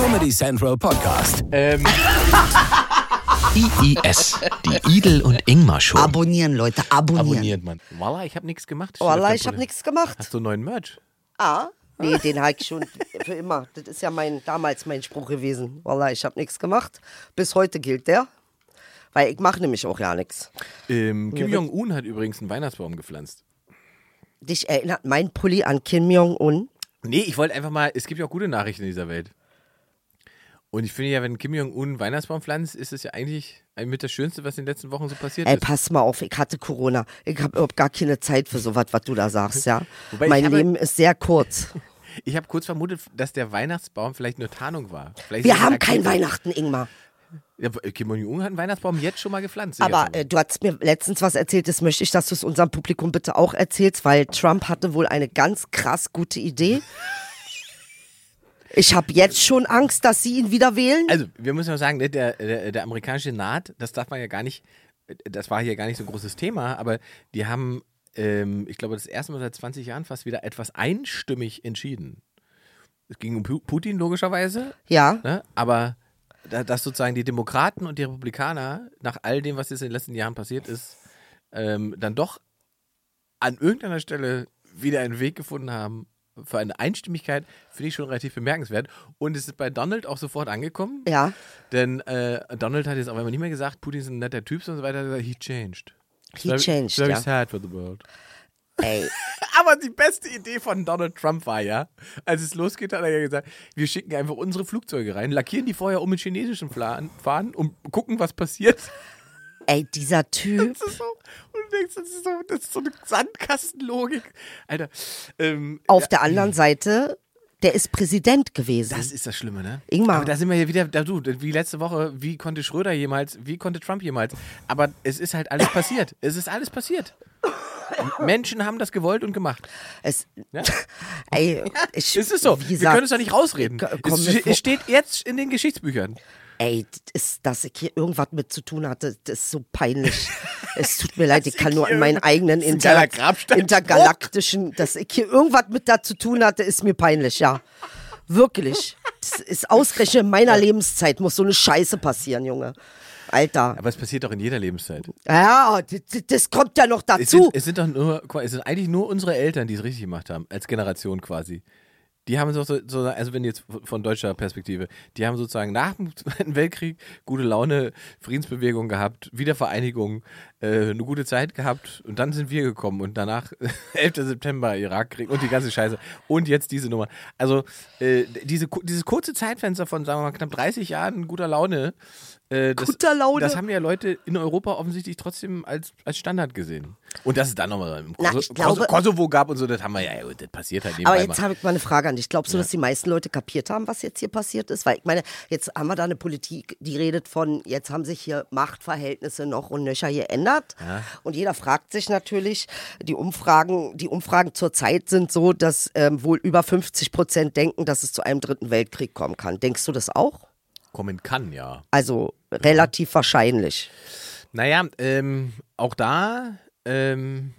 Comedy Central Podcast. Ähm, IIS, die Idel und Ingmar Show. Abonnieren, Leute, abonnieren. abonniert man. Voila, ich habe nichts gemacht. der ich habe nichts gemacht. Hast du einen neuen Merch? Ah, nee, den habe ich schon für immer. Das ist ja mein, damals mein Spruch gewesen. Wallah, ich habe nichts gemacht. Bis heute gilt der. Weil ich mache nämlich auch ja nichts. Ähm, Kim Ja, Jong-un hat übrigens einen Weihnachtsbaum gepflanzt. Dich erinnert mein Pulli an Kim Jong-un? Nee, ich wollte einfach mal, es gibt ja auch gute Nachrichten in dieser Welt. Und ich finde ja, wenn Kim Jong-un einen Weihnachtsbaum pflanzt, ist es ja eigentlich mit das Schönste, was in den letzten Wochen so passiert Ey, ist. pass mal auf, ich hatte Corona. Ich habe überhaupt gar keine Zeit für sowas, was du da sagst, ja. Wobei mein habe- Leben ist sehr kurz. Ich habe kurz vermutet, dass der Weihnachtsbaum vielleicht nur Tarnung war. Vielleicht Wir haben eine kein. Weihnachten, Ingmar. Ja, Kim Jong-un hat einen Weihnachtsbaum jetzt schon mal gepflanzt. Aber äh, du hast mir letztens was erzählt, das möchte ich, dass du es unserem Publikum bitte auch erzählst, weil Trump hatte wohl eine ganz krass gute Idee. Ich habe jetzt schon Angst, dass sie ihn wieder wählen. Also, wir müssen mal sagen, ne, der, der, der amerikanische Senat, das darf man ja gar nicht, das war hier gar nicht so ein großes Thema, aber die haben, ähm, ich glaube, das erste Mal seit 20 Jahren fast wieder etwas einstimmig entschieden. Es ging um Pu- Putin logischerweise, ja, ne, aber da, dass sozusagen die Demokraten und die Republikaner nach all dem, was jetzt in den letzten Jahren passiert ist, ähm, dann doch an irgendeiner Stelle wieder einen Weg gefunden haben für eine Einstimmigkeit, finde ich schon relativ bemerkenswert. Und es ist bei Donald auch sofort angekommen. ja. Denn äh, Donald hat jetzt auf einmal nicht mehr gesagt, Putin ist ein netter Typ und so weiter. Er hat gesagt, He changed. He very, changed, Very ja. sad for the world. Ey, Aber die beste Idee von Donald Trump war ja, als es losgeht, hat er ja gesagt, wir schicken einfach unsere Flugzeuge rein, lackieren die vorher um mit chinesischen Fla- Fahnen und gucken, was passiert. Ey, dieser Typ. Das ist so, und du denkst, das ist so, das ist so eine Sandkastenlogik. Alter, ähm, Auf der anderen Seite, der ist Präsident gewesen. Das ist das Schlimme, ne? Ingmar. Aber da sind wir hier wieder, da du, wie letzte Woche, wie konnte Schröder jemals, wie konnte Trump jemals? Aber es ist halt alles passiert. Es ist alles passiert. Menschen haben das gewollt und gemacht. es, Ja? ey, ich, Es ist so. Wir können es doch nicht rausreden. Es, es steht jetzt in den Geschichtsbüchern. Ey, ist, dass ich hier irgendwas mit zu tun hatte, das ist so peinlich. es tut mir leid, ich kann nur an meinen eigenen Inter intergalaktischen, dass ich hier irgendwas mit da zu tun hatte, ist mir peinlich, ja. Wirklich. Das ist ausgerechnet in meiner Lebenszeit, muss so eine Scheiße passieren, Junge. Alter. Aber es passiert doch in jeder Lebenszeit. Ja, das, das kommt ja noch Es sind, dazu. es sind doch nur, es sind eigentlich nur unsere Eltern, die es richtig gemacht haben, als Generation quasi. Die haben so, so, also wenn jetzt von deutscher Perspektive, die haben sozusagen nach dem Zweiten Weltkrieg gute Laune, Friedensbewegung gehabt, Wiedervereinigung, äh, eine gute Zeit gehabt und dann sind wir gekommen und danach 11. September, Irakkrieg und die ganze Scheiße und jetzt diese Nummer. Also äh, diese, dieses kurze Zeitfenster von, sagen wir mal, knapp 30 Jahren guter Laune, äh, das, Guter Laune. das haben ja Leute in Europa offensichtlich trotzdem als, als Standard gesehen. Und dass es dann nochmal im Na, Kosovo, ich glaube- Kosovo gab und so, das haben wir ja, ja, das passiert halt Aber jetzt habe ich mal eine Frage an dich. Glaubst du, dass die meisten Leute kapiert haben, was jetzt hier passiert ist? Weil ich meine, jetzt haben wir da eine Politik, die redet von, jetzt haben sich hier Machtverhältnisse noch und nöcher geändert. Und jeder fragt sich natürlich, die Umfragen, die Umfragen zurzeit sind so, dass ähm, wohl über 50 Prozent denken, dass es zu einem dritten Weltkrieg kommen kann. Denkst du das auch? Kommen kann, ja. Also relativ wahrscheinlich. Naja, ähm, auch da, ähm,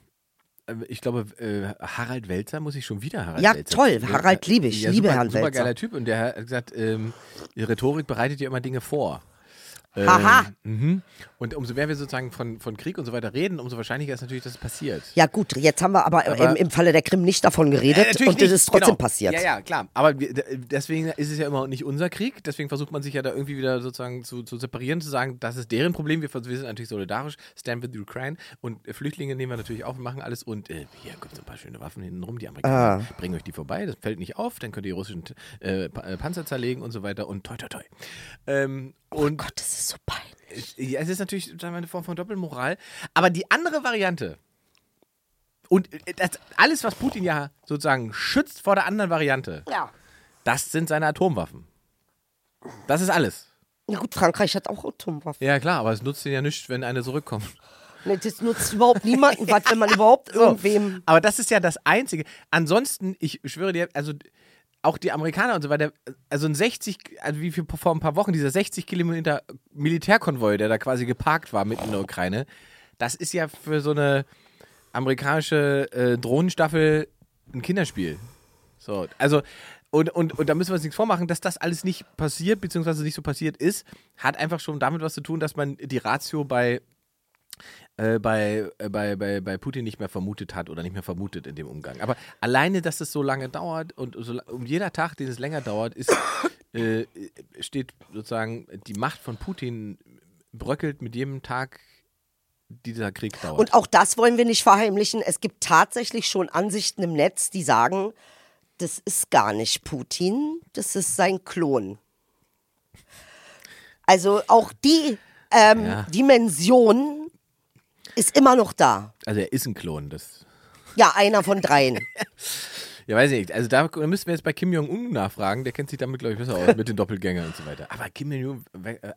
äh, ich glaube, äh, Harald Welzer muss ich schon wieder Harald Ja, Welzer. toll. Harald liebe ich. Ja, Liebe super, Herrn super Welzer. geiler Typ und der hat gesagt, ähm, Rhetorik bereitet ja immer Dinge vor. Ähm, Haha. Mhm. Und umso mehr wir sozusagen von, von Krieg und so weiter reden, umso wahrscheinlicher ist natürlich, dass es passiert. Ja gut, jetzt haben wir aber, Aber- im, im Falle der Krim nicht davon geredet Äh, und nicht, ist trotzdem genau. passiert. Ja, ja, klar. Aber wir, deswegen ist es ja immer nicht unser Krieg. Deswegen versucht man sich ja da irgendwie wieder sozusagen zu, zu separieren, zu sagen, das ist deren Problem. Wir, wir sind natürlich solidarisch, stand with Ukraine. Und äh, Flüchtlinge nehmen wir natürlich auch, wir machen alles. Und äh, hier kommt so ein paar schöne Waffen hinten rum. Die Amerikaner Ah. bringen euch die vorbei. Das fällt nicht auf. Dann könnt ihr die russischen äh, äh, Panzer zerlegen und so weiter. Und toi, toi, toi. Ähm, und Gott, das ist so peinlich. ja, es ist natürlich wir, eine Form von Doppelmoral. Aber die andere Variante, und äh, das, alles, was Putin ja sozusagen schützt vor der anderen Variante, Ja. das sind seine Atomwaffen. Das ist alles. Ja gut, Frankreich hat auch Atomwaffen. Ja, klar, aber es nutzt ihn ja nichts, wenn eine zurückkommt. Nee, das nutzt überhaupt niemanden was, wenn man überhaupt irgendwem. Aber das ist ja das Einzige. Ansonsten, ich schwöre dir, also auch die Amerikaner und so weiter, also ein 60, also wie viel vor ein paar Wochen, dieser 60 Kilometer Militärkonvoi, der da quasi geparkt war mitten in der Ukraine, das ist ja für so eine amerikanische äh, Drohnenstaffel ein Kinderspiel. So, also und, und, und da müssen wir uns nichts vormachen, dass das alles nicht passiert, beziehungsweise nicht so passiert ist, hat einfach schon damit was zu tun, dass man die Ratio bei, äh, bei, äh, bei, bei, bei Putin nicht mehr vermutet hat oder nicht mehr vermutet in dem Umgang. Aber alleine, dass es so lange dauert und so, um jeder Tag, den es länger dauert, ist, äh, steht sozusagen die Macht von Putin bröckelt mit jedem Tag dieser Krieg dauert. Und auch das wollen wir nicht verheimlichen. Es gibt tatsächlich schon Ansichten im Netz, die sagen, das ist gar nicht Putin, das ist sein Klon. Also auch die ähm, Ja. Dimension ist immer noch da. also er ist ein Klon, das Ja, einer von dreien. Ja, weiß ich nicht. Also da, müssten wir jetzt bei Kim Jong-un nachfragen. Der kennt sich damit, glaube ich, besser aus, mit den Doppelgängern und so weiter. Aber Kim Jong-un,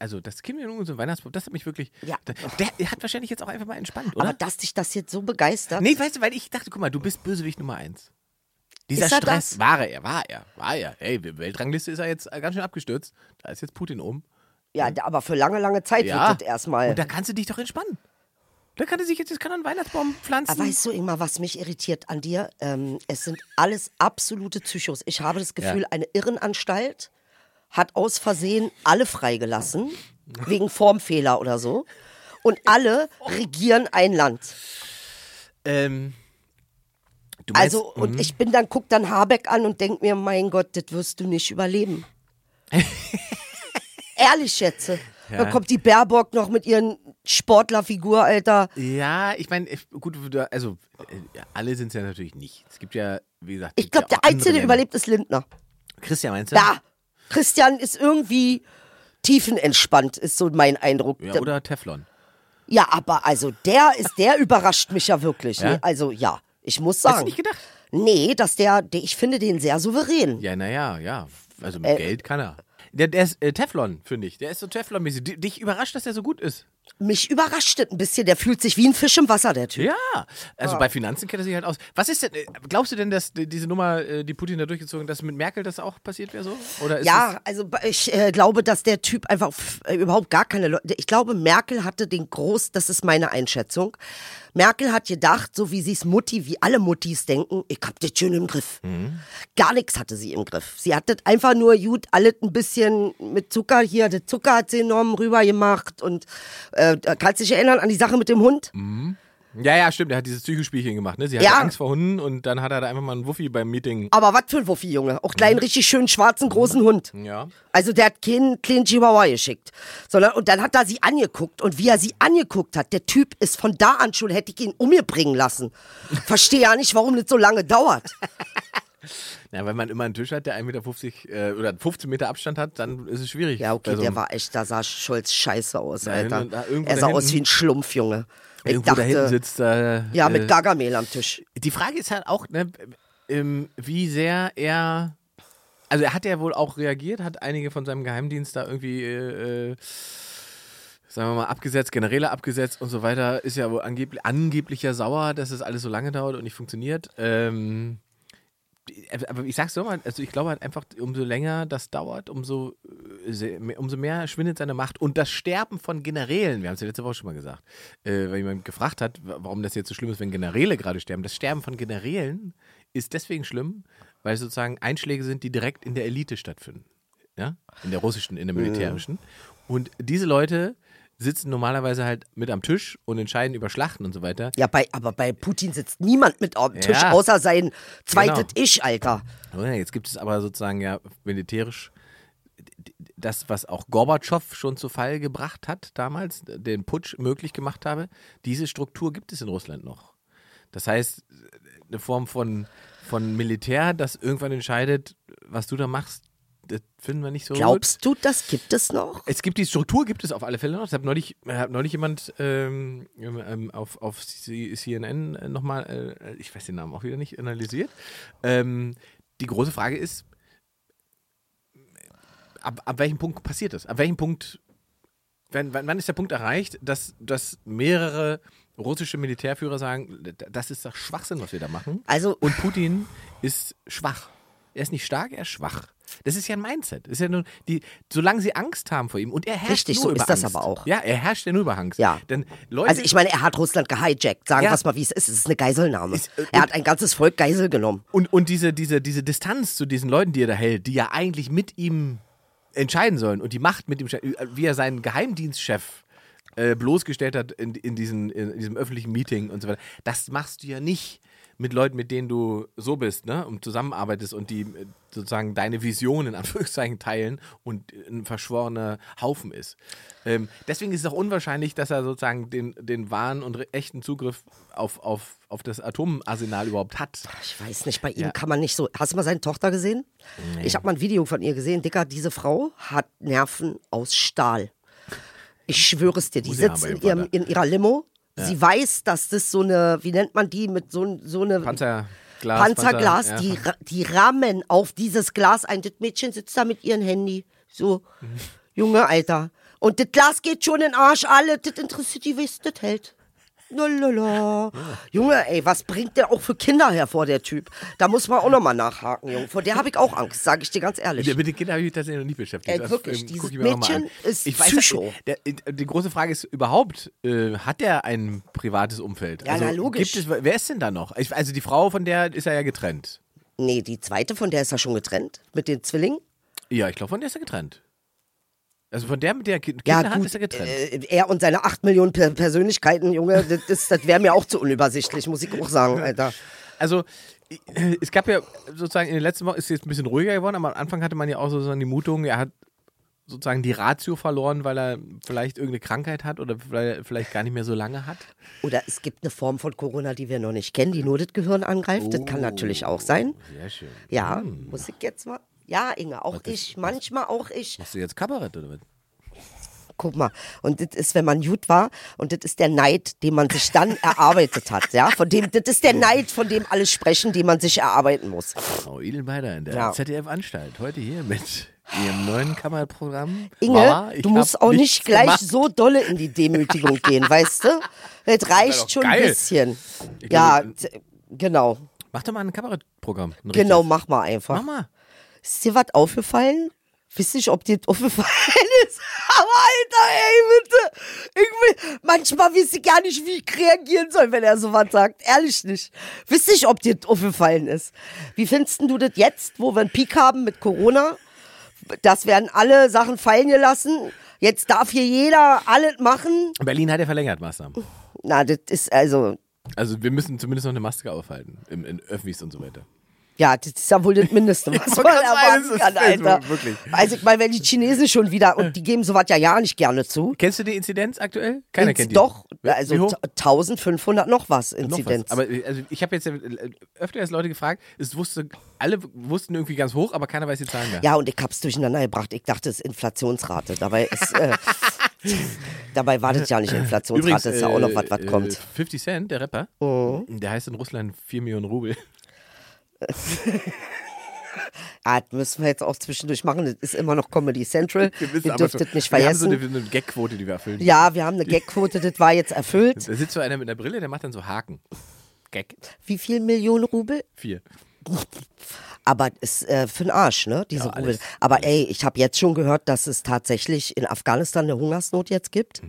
also das Kim Jong-un so ein Weihnachtsbaum, das hat mich wirklich. Ja. Der, der hat wahrscheinlich jetzt auch einfach mal entspannt, oder? Aber dass dich das jetzt so begeistert. nee, weißt du, weil ich dachte, guck mal, du bist Bösewicht Nummer eins. Dieser er Stress, das? war er, war er, war er. Hey, Weltrangliste ist er jetzt ganz schön abgestürzt. Da ist jetzt Putin oben. Ja, aber für lange, lange Zeit Ja. wird das erstmal. Und da kannst du dich doch entspannen. Da kann er sich jetzt, jetzt kann er einen Weihnachtsbaum pflanzen. Aber weißt du, Ingmar, was mich irritiert an dir? Ähm, es sind alles absolute Psychos. Ich habe das Gefühl, Ja. eine Irrenanstalt hat aus Versehen alle freigelassen, wegen Formfehler oder so. Und alle regieren ein Land. ähm, meinst, Also, und ich bin dann, guck dann Habeck an und denk mir, mein Gott, das wirst du nicht überleben. Ehrlich schätze. Dann kommt die Baerbock noch mit ihren Sportlerfigur, Alter. Ja, ich meine, gut, also äh, alle sind es ja natürlich nicht. Es gibt ja, wie gesagt, Ich glaube, ja der Einzige, der überlebt, ist Lindner. Christian meinst du? Da. Christian ist irgendwie tiefenentspannt, ist so mein Eindruck. Ja, oder Teflon. Ja, aber also der ist, der überrascht mich ja wirklich. Ja? Ne? Also ja, ich muss Hast du sagen. nicht gedacht? Nee, dass der, der, ich finde den sehr souverän. Ja, naja, ja. Also mit Äh, Geld kann er. Der, der ist äh, Teflon, finde ich. Der ist so Teflon-mäßig. Di- Dich überrascht, dass der so gut ist. Mich überrascht das ein bisschen. Der fühlt sich wie ein Fisch im Wasser, der Typ. Ja, also bei Finanzen kennt er sich halt aus. Was ist denn, äh, glaubst du denn, dass die- diese Nummer, äh, die Putin da durchgezogen, dass mit Merkel das auch passiert wäre so? Oder Ja, also ich äh, glaube, dass der Typ einfach äh, überhaupt gar keine Leute. Ich glaube, Merkel hatte den Groß, das ist meine Einschätzung. Merkel hat gedacht, so wie sie es Mutti, wie alle Muttis denken, ich hab das schön im Griff. Gar nichts hatte sie im Griff. Sie hat das einfach nur gut, alles ein bisschen mit Zucker hier, der Zucker hat sie enorm rüber gemacht und äh, kannst dich erinnern an die Sache mit dem Hund? es, ja, ja, stimmt. Er hat dieses Psychospielchen gemacht. Ne? Sie hatte Ja. Angst vor Hunden und dann hat er da einfach mal einen Wuffi beim Meeting. Aber was für ein Wuffi, Junge. Auch kleinen, richtig schönen schwarzen, großen Hund. Ja. Also der hat keinen kleinen Chihuahua geschickt. Sondern, und dann hat er sie angeguckt. Und wie er sie angeguckt hat, der Typ ist von da an schon, hätte ich ihn um mir bringen lassen. Verstehe ja nicht, warum das so lange dauert. Ja, wenn man immer einen Tisch hat, der 1,50 Meter äh, oder 15 Meter Abstand hat, dann ist es schwierig. Ja, okay, so der einem- war echt, da sah Scholz scheiße aus, Alter. da er sah aus wie ein Schlumpf, Junge. Ich Irgendwo da hinten dachte, sitzt da. ja, äh, mit Gargamel am Tisch. Die Frage ist halt auch, ne, ähm, wie sehr er. Also er hat ja wohl auch reagiert, hat einige von seinem Geheimdienst da irgendwie, äh, äh, sagen wir mal, abgesetzt, Generäle abgesetzt und so weiter. Ist ja wohl angeblich, angeblich ja sauer, dass es alles so lange dauert und nicht funktioniert. Ähm, aber ich sag's doch mal, also ich glaube halt einfach, umso länger das dauert, umso, äh, umso mehr schwindet seine Macht. Und das Sterben von Generälen, wir haben es ja letzte Woche schon mal gesagt, äh, weil jemand gefragt hat, wa- warum das jetzt so schlimm ist, wenn Generäle gerade sterben. Das Sterben von Generälen ist deswegen schlimm, weil es sozusagen Einschläge sind, die direkt in der Elite stattfinden. Ja? In der russischen, in der militärischen. Und diese Leute sitzen normalerweise halt mit am Tisch und entscheiden über Schlachten und so weiter. Ja, bei, aber bei Putin sitzt niemand mit am Tisch, Ja. außer sein zweites Genau. Ich, Alter. Jetzt gibt es aber sozusagen ja militärisch das, was auch Gorbatschow schon zu Fall gebracht hat damals, den Putsch möglich gemacht habe, diese Struktur gibt es in Russland noch. Das heißt, eine Form von, von Militär, das irgendwann entscheidet, was du da machst, das finden wir nicht so gut. Glaubst du, das gibt es noch? Es gibt die Struktur, gibt es auf alle Fälle noch. Ich habe neulich, hat neulich jemand ähm, ähm, auf, auf C- CNN nochmal, äh, ich weiß den Namen auch wieder nicht, analysiert. Ähm, die große Frage ist, ab, ab welchem Punkt passiert das? Ab welchem Punkt, wann, wann wann ist der Punkt erreicht, dass, dass mehrere russische Militärführer sagen, das ist doch Schwachsinn, was wir da machen? Also- Und Putin ist schwach. Er ist nicht stark, er ist schwach. Das ist ja ein Mindset. Das ist ja nur die, solange sie Angst haben vor ihm und er herrscht Richtig, nur so über ist das Angst. aber auch. Ja, er herrscht ja nur über Angst. Ja. Denn Leute, Also ich meine, er hat Russland gehijackt. Sagen Ja. wir es mal, wie es ist. Es ist eine Geiselnahme. Ist, äh, er hat ein ganzes Volk Geisel genommen. Und, und diese, diese, diese Distanz zu diesen Leuten, die er da hält, die ja eigentlich mit ihm entscheiden sollen und die Macht mit ihm, wie er seinen Geheimdienstchef äh, bloßgestellt hat in, in, diesen, in diesem öffentlichen Meeting und so weiter, das machst du ja nicht mit Leuten, mit denen du so bist, ne, und zusammenarbeitest und die äh, sozusagen deine Vision in Anführungszeichen teilen und ein verschworener Haufen ist. Ähm, deswegen ist es auch unwahrscheinlich, dass er sozusagen den, den wahren und echten Zugriff auf, auf, auf das Atomarsenal überhaupt hat. Ich weiß nicht, bei ihm Ja. kann man nicht so. Hast du mal seine Tochter gesehen? Ich habe mal ein Video von ihr gesehen. Dicker, diese Frau hat Nerven aus Stahl. Ich schwöre es dir, die sitzt in, ihrem, in ihrer Limo. Sie weiß, dass das so eine, wie nennt man die, mit so, so eine Panzerglas. Panzerglas, Panzer, die, ja. die rammen auf dieses Glas ein. Das Mädchen sitzt da mit ihrem Handy. So, Junge, Alter. Und das Glas geht schon in den Arsch, alle. Das interessiert die, wie es das hält. Lalala. Junge, ey, was bringt der auch für Kinder hervor, der Typ? Da muss man auch nochmal nachhaken, Junge. Vor der habe ich auch Angst, sage ich dir ganz ehrlich. Mit den Kindern habe ich mich tatsächlich noch nie beschäftigt. Ey, Das, wirklich, ähm, dieses Mädchen ist ich weiß, Psycho. Der, der, die große Frage ist überhaupt, äh, hat er ein privates Umfeld? Ja, na, logisch. Gibt es, wer ist denn da noch? Ich, also die Frau, von der ist er ja getrennt. Nee, die zweite, von der ist er schon getrennt. Mit den Zwillingen. Ja, ich glaube, von der ist er getrennt. Also von der, mit der er Ki- Kinder Ja, hat, gut. ist er getrennt. Äh, er und seine 8 Millionen per Persönlichkeiten, Junge, das, das, das wäre mir auch zu unübersichtlich, muss ich auch sagen, Alter. Also es gab ja sozusagen in den letzten Wochen ist es jetzt ein bisschen ruhiger geworden, aber am Anfang hatte man ja auch sozusagen die Mutung, er hat sozusagen die Ratio verloren, weil er vielleicht irgendeine Krankheit hat oder weil er vielleicht gar nicht mehr so lange hat. Oder es gibt eine Form von Corona, die wir noch nicht kennen, die nur das Gehirn angreift. Das kann natürlich auch sein. Sehr schön. Ja, muss ich jetzt mal. Ja, Inge, auch ich, manchmal auch ich. Machst du jetzt Kabarett oder was? Guck mal, und das ist, wenn man gut war, und das ist der Neid, den man sich dann erarbeitet hat, ja, von dem, das ist der Neid, von dem alle sprechen, den man sich erarbeiten muss. Frau Edelbeider in der Ja. ZDF-Anstalt. Heute hier mit ihrem neuen Kammerprogramm. Inge, Mama, du musst auch nicht gleich gemacht. so dolle in die Demütigung gehen, weißt du? Das reicht schon ein geil. bisschen. Ich Ja, genau. Mach doch mal ein Kabarettprogramm. ein Genau, mach mal einfach. Mach mal. Ist dir was aufgefallen? Wisst nicht, ob dir das aufgefallen ist. Aber Alter, ey, bitte. Ich will, manchmal weiß ich gar nicht, wie ich reagieren soll, wenn er sowas sagt. Ehrlich nicht. Wisst nicht, ob dir das aufgefallen ist. Wie findest du das jetzt, wo wir einen Peak haben mit Corona? Das werden alle Sachen fallen gelassen. Jetzt darf hier jeder alles machen. Berlin hat ja verlängert Maßnahmen. Na, das ist also, Also wir müssen zumindest noch eine Maske aufhalten. Im, in Öffis und so weiter. Ja, das ist ja wohl das Mindeste, was man erwarten kann, Alter. wirklich. Also ich meine, wenn die Chinesen schon wieder, und die geben sowas ja ja nicht gerne zu. Kennst du die Inzidenz aktuell? Keiner Ins- kennt die. Doch, also hoch? 1500 noch was Noch was. Inzidenz. Aber äh, also ich habe jetzt äh, öfter erst Leute gefragt, es wusste, alle wussten irgendwie ganz hoch, aber keiner weiß die Zahlen mehr. ja, und ich hab's durcheinander gebracht. Ich dachte, es ist Inflationsrate. Dabei ist, äh, dabei war das ja nicht Inflationsrate, ist ja auch noch was, was äh, kommt. 50 Cent, der Rapper, der heißt in Russland 4 Millionen Rubel. Ah, das müssen wir jetzt auch zwischendurch machen. Das ist immer noch Comedy Central. Wir schon- das nicht Wir haben so vergessen. eine, eine Gagquote, die wir erfüllen. Ja, wir haben eine Gagquote, das war jetzt erfüllt. Da sitzt so einer mit einer Brille, der macht dann so Haken. Gag. Wie viel Millionen Rubel? Vier. Aber ist äh, für den Arsch, ne? Diese Ja, Rubel. Aber ey, ich habe jetzt schon gehört, dass es tatsächlich in Afghanistan eine Hungersnot jetzt gibt.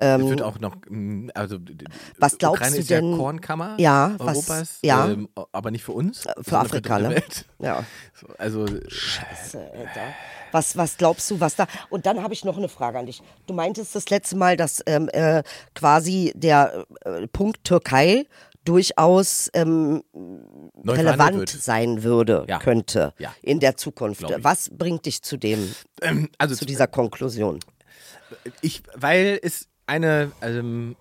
Es wird auch noch, mh, also Ähm, Was glaubst Ukraine du ist ja denn- Kornkammer Ja, was- Europas, ja. ähm, aber nicht für uns. Für sondern Afrika, ne? Ja. So, Also Alter. Was, was glaubst du, was da. Und dann habe ich noch eine Frage an dich. Du meintest das letzte Mal, dass ähm, äh, quasi der äh, Punkt Türkei durchaus ähm, relevant sein würde, Ja. könnte Ja. in der Zukunft. Was bringt dich zu dem, Ähm, also zu dieser Konklusion? ich, weil es eine, ähm,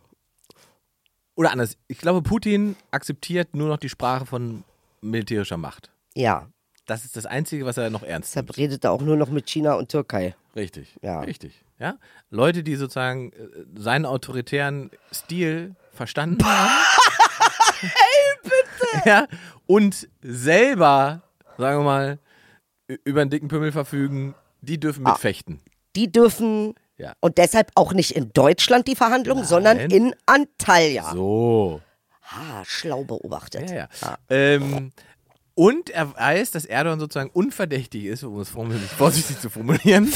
oder anders, ich glaube, Putin akzeptiert nur noch die Sprache von militärischer Macht. Ja, Das ist das Einzige, was er noch ernst nimmt. deshalb redet er auch nur noch mit China und Türkei. Richtig. Ja. Richtig. Ja? Leute, die sozusagen äh, seinen autoritären Stil verstanden haben. hey, bitte! Ja, und selber, sagen wir mal, über einen dicken Pümmel verfügen, die dürfen Ah. mitfechten. Die dürfen Ja. und deshalb auch nicht in Deutschland die Verhandlungen, sondern in Antalya. So. Ah, schlau beobachtet. Ja, ja. Ähm, Und er weiß, dass Erdogan sozusagen unverdächtig ist, um es vorsichtig, vorsichtig zu formulieren,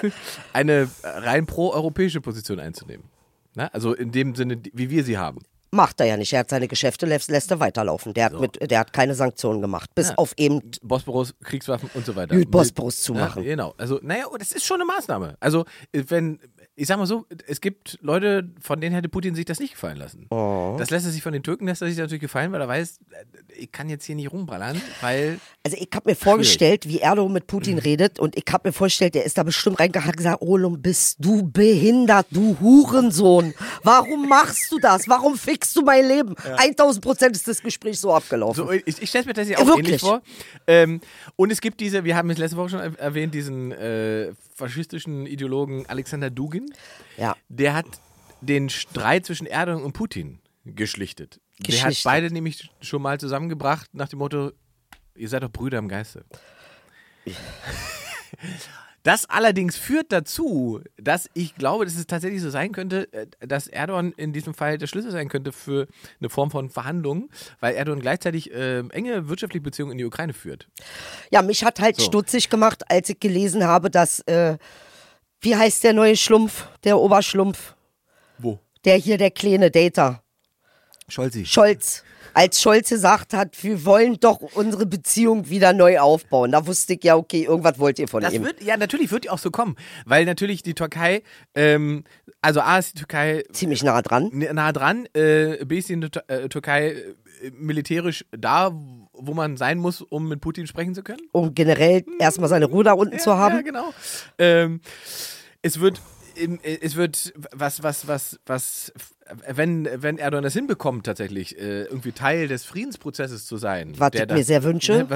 eine rein pro-europäische Position einzunehmen. Na, also in dem Sinne, wie wir sie haben. Macht er ja nicht. Er hat seine Geschäfte, lässt, lässt er weiterlaufen. Der hat, mit, der hat keine Sanktionen gemacht. Bis Ja. auf eben Bosporus, Kriegswaffen und so weiter. Mit Bosporus zumachen. Ja, genau. Also, naja, das ist schon eine Maßnahme. Also, wenn, ich sag mal so, es gibt Leute, von denen hätte Putin sich das nicht gefallen lassen. Oh. Das lässt er sich von den Türken, lässt er sich natürlich gefallen, weil er weiß, äh, ich kann jetzt hier nicht rumballern, weil Also ich habe mir vorgestellt, wie Erdogan mit Putin redet und ich habe mir vorgestellt, der ist da bestimmt reingegangen und gesagt, Olum, bist du behindert, du Hurensohn. Warum machst du das? Warum fickst du mein Leben? 1000 Prozent ist das Gespräch so abgelaufen. So, ich ich stelle mir tatsächlich Ja, auch ähnlich wirklich. vor. Ähm, und es gibt diese, wir haben es letzte Woche schon er- erwähnt, diesen äh, faschistischen Ideologen Alexander Dugin. Ja. Der hat den Streit zwischen Erdogan und Putin geschlichtet. Der hat Geschlichtet. beide nämlich schon mal zusammengebracht nach dem Motto, ihr seid doch Brüder im Geiste. Das allerdings führt dazu, dass ich glaube, dass es tatsächlich so sein könnte, äh, dass Erdogan in diesem Fall der Schlüssel sein könnte für eine Form von Verhandlungen, weil Erdogan gleichzeitig äh, enge wirtschaftliche Beziehungen in die Ukraine führt. Ja, mich hat halt So. stutzig gemacht, als ich gelesen habe, dass, äh, wie heißt der neue Schlumpf, der Oberschlumpf, Wo? der hier, der kleine Data, Scholzi. Scholz. Als Scholz gesagt hat, wir wollen doch unsere Beziehung wieder neu aufbauen. Da wusste ich ja, okay, irgendwas wollt ihr von Das ihm. wird, ja, natürlich wird die auch so kommen, weil natürlich die Türkei, ähm, also A ist die Türkei Ziemlich nah dran. nah dran, äh, B ist die äh, Türkei äh, militärisch da, wo man sein muss, um mit Putin sprechen zu können. um generell erstmal seine Ruhe da unten zu haben. Ja, genau. Ähm, es wird, es wird, was, was, was, was, wenn, wenn Erdogan das hinbekommt, tatsächlich äh, irgendwie Teil des Friedensprozesses zu sein. Was ich mir sehr wünsche.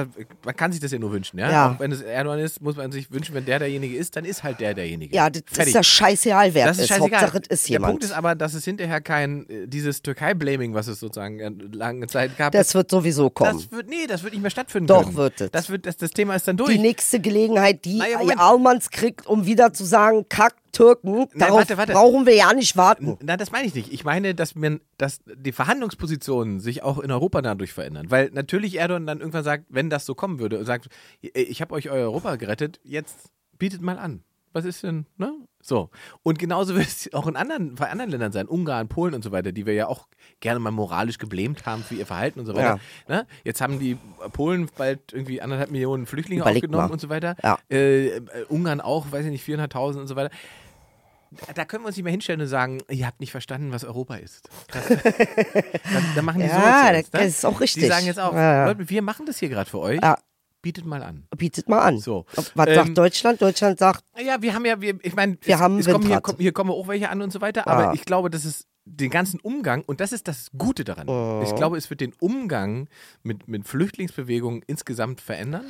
Man kann sich das ja nur wünschen, ja? Ja. Auch wenn es Erdogan ist, muss man sich wünschen, wenn der derjenige ist, dann ist halt der derjenige. Ja, das Fertig. ist ja scheißegal, wer Das ist scheißegal. Hauptsache, ist Der Punkt jemand. ist aber, dass es hinterher kein, äh, dieses Türkei-Blaming, was es sozusagen äh, lange Zeit gab, Das wird sowieso kommen. das wird, nee, das wird nicht mehr stattfinden Doch, können. wird es. Das, wird, das, das Thema ist dann durch. Die nächste Gelegenheit, die Naja. Almans kriegt, um wieder zu sagen, kack Türken, darauf warte, warte. brauchen wir ja nicht warten. Nein, das meine ich nicht. Ich meine, dass, man, dass die Verhandlungspositionen sich auch in Europa dadurch verändern. Weil natürlich Erdogan dann irgendwann sagt, wenn das so kommen würde und sagt, ich habe euch euer Europa gerettet, jetzt bietet mal an. Was ist denn, ne? So. Und genauso wird es auch in anderen, bei anderen Ländern sein, Ungarn, Polen und so weiter, die wir ja auch gerne mal moralisch geblämt haben für ihr Verhalten und so weiter. Ne? Jetzt haben die Polen bald irgendwie anderthalb Millionen Flüchtlinge Überleg aufgenommen mal. und so weiter. Ja. Äh, Ungarn auch, weiß ich nicht, 400.000 und so weiter. Da- Da können wir uns nicht mehr hinstellen und sagen, ihr habt nicht verstanden, was Europa ist. Das, dann machen die Ja, so. zu uns, das ne? ist auch richtig. Die sagen jetzt auch, Ja, ja. Leute, wir machen das hier gerade für euch. Ja. Bietet mal an. Bietet mal an. So. Was Ähm, sagt Deutschland? Deutschland sagt, Ja, wir haben ja, wir, ich meine, Wir es, haben es kommen hier, kommen, hier kommen auch welche an und so weiter, aber ich glaube, dass es den ganzen Umgang, und das ist das Gute daran, Oh. ich glaube, es wird den Umgang mit, mit Flüchtlingsbewegungen insgesamt verändern.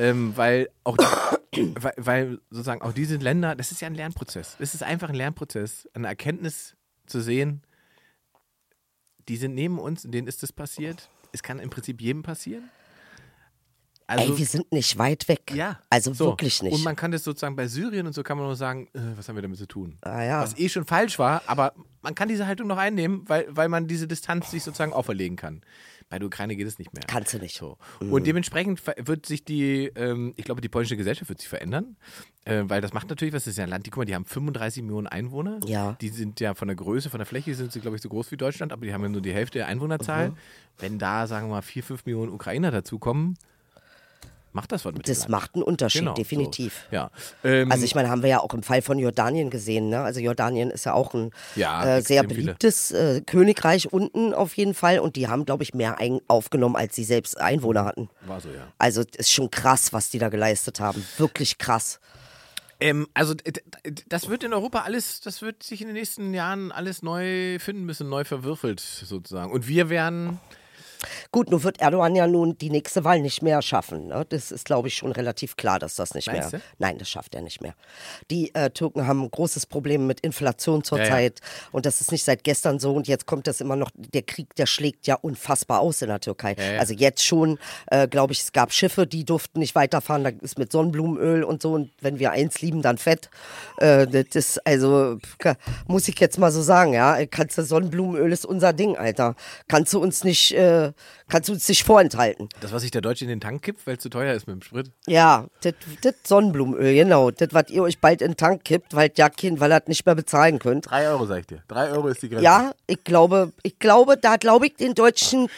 Ähm, weil auch weil, weil sozusagen auch diese Länder, das ist ja ein Lernprozess. Es ist einfach ein Lernprozess, eine Erkenntnis zu sehen, die sind neben uns, denen ist das passiert. Es kann im Prinzip jedem passieren. Also, ey, wir sind nicht weit weg. ja. Also so. wirklich nicht. Und man kann das sozusagen bei Syrien und so kann man nur sagen, äh, was haben wir damit zu tun? Ah, ja. Was eh schon falsch war, aber man kann diese Haltung noch einnehmen, weil, weil man diese Distanz sich sozusagen auferlegen kann. Bei der Ukraine geht es nicht mehr. Kannst du nicht. So. Und dementsprechend wird sich die, ähm, ich glaube, die polnische Gesellschaft wird sich verändern, äh, weil das macht natürlich was. Das ist ja ein Land, die, guck mal, die haben 35 Millionen Einwohner. Ja. Die sind ja von der Größe, von der Fläche sind sie, glaube ich, so groß wie Deutschland, aber die haben ja nur die Hälfte der Einwohnerzahl. Mhm. Wenn da, sagen wir mal, 4, 5 Millionen Ukrainer dazukommen, macht das was mit Das macht einen Unterschied, Genau, definitiv. So. Ja. Ähm, Also ich meine, haben wir ja auch im Fall von Jordanien gesehen. Ne? Also Jordanien ist ja auch ein Ja, äh, sehr beliebtes äh, Königreich unten auf jeden Fall. Und die haben, glaube ich, mehr ein aufgenommen, als sie selbst Einwohner hatten. war so, ja. Also ist schon krass, was die da geleistet haben. Wirklich krass. Ähm, also das wird in Europa alles, das wird sich in den nächsten Jahren alles neu finden müssen, neu verwürfelt sozusagen. Und wir werden, Gut, nun wird Erdogan ja nun die nächste Wahl nicht mehr schaffen. Ne? Das ist, glaube ich, schon relativ klar, dass das nicht Meinst mehr. du? Nein, das schafft er nicht mehr. Die äh, Türken haben ein großes Problem mit Inflation zurzeit. Und das ist nicht seit gestern so. Und jetzt kommt das immer noch. Der Krieg, der schlägt ja unfassbar aus in der Türkei. Ja, ja. Also jetzt schon, äh, glaube ich, es gab Schiffe, die durften nicht weiterfahren. Da ist mit Sonnenblumenöl und so. Und wenn wir eins lieben, dann Fett. Äh, das ist also, muss ich jetzt mal so sagen, ja. Kannst du Sonnenblumenöl ist unser Ding, Alter. Kannst du uns nicht. Äh, äh, kannst du es dich vorenthalten. Das, was sich der Deutsche in den Tank kippt, weil es zu teuer ist mit dem Sprit. Ja, das Sonnenblumenöl, genau. Das, was ihr euch bald in den Tank kippt, weil ja Kind, weil ihr das nicht mehr bezahlen könnt. Drei Euro, sag ich dir. Drei Euro ist die Grenze. Ja, ich glaube, ich glaube, da glaube ich den Deutschen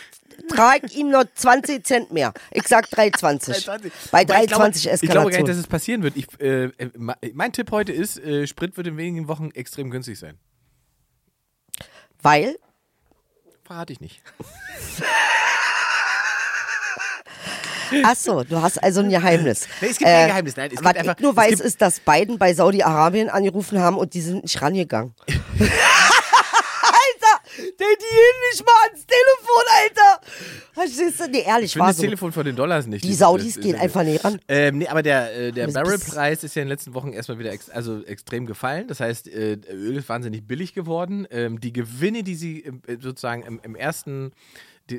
trage ich ihm noch 20 Cent mehr. Ich sag 3,20. 3,20. Bei Wobei ich glaube- 3,20 Ich glaube gar nicht, Eskalation. dass es passieren wird. Ich, äh, äh, mein Tipp heute ist, äh, Sprit wird in wenigen Wochen extrem günstig sein. Weil, Verrate ich nicht. ach so, du hast also ein Geheimnis. Nee, es gibt kein Geheimnis, nein, was einfach- ich nur es weiß, ist, dass Biden bei Saudi-Arabien angerufen haben und die sind nicht rangegangen. Alter, die gehen nicht mal ans Telefon, Alter. Verstehst du? Nee, ehrlich, Ich war das so. Telefon von den Dollars nicht. Die Saudis das- gehen das- einfach nicht ran. Ähm, nee, aber der, äh, der Barrelpreis ist ja in den letzten Wochen erstmal wieder ex also extrem gefallen. Das heißt, äh, Öl ist wahnsinnig billig geworden. Ähm, die Gewinne, die sie äh, sozusagen im, im ersten,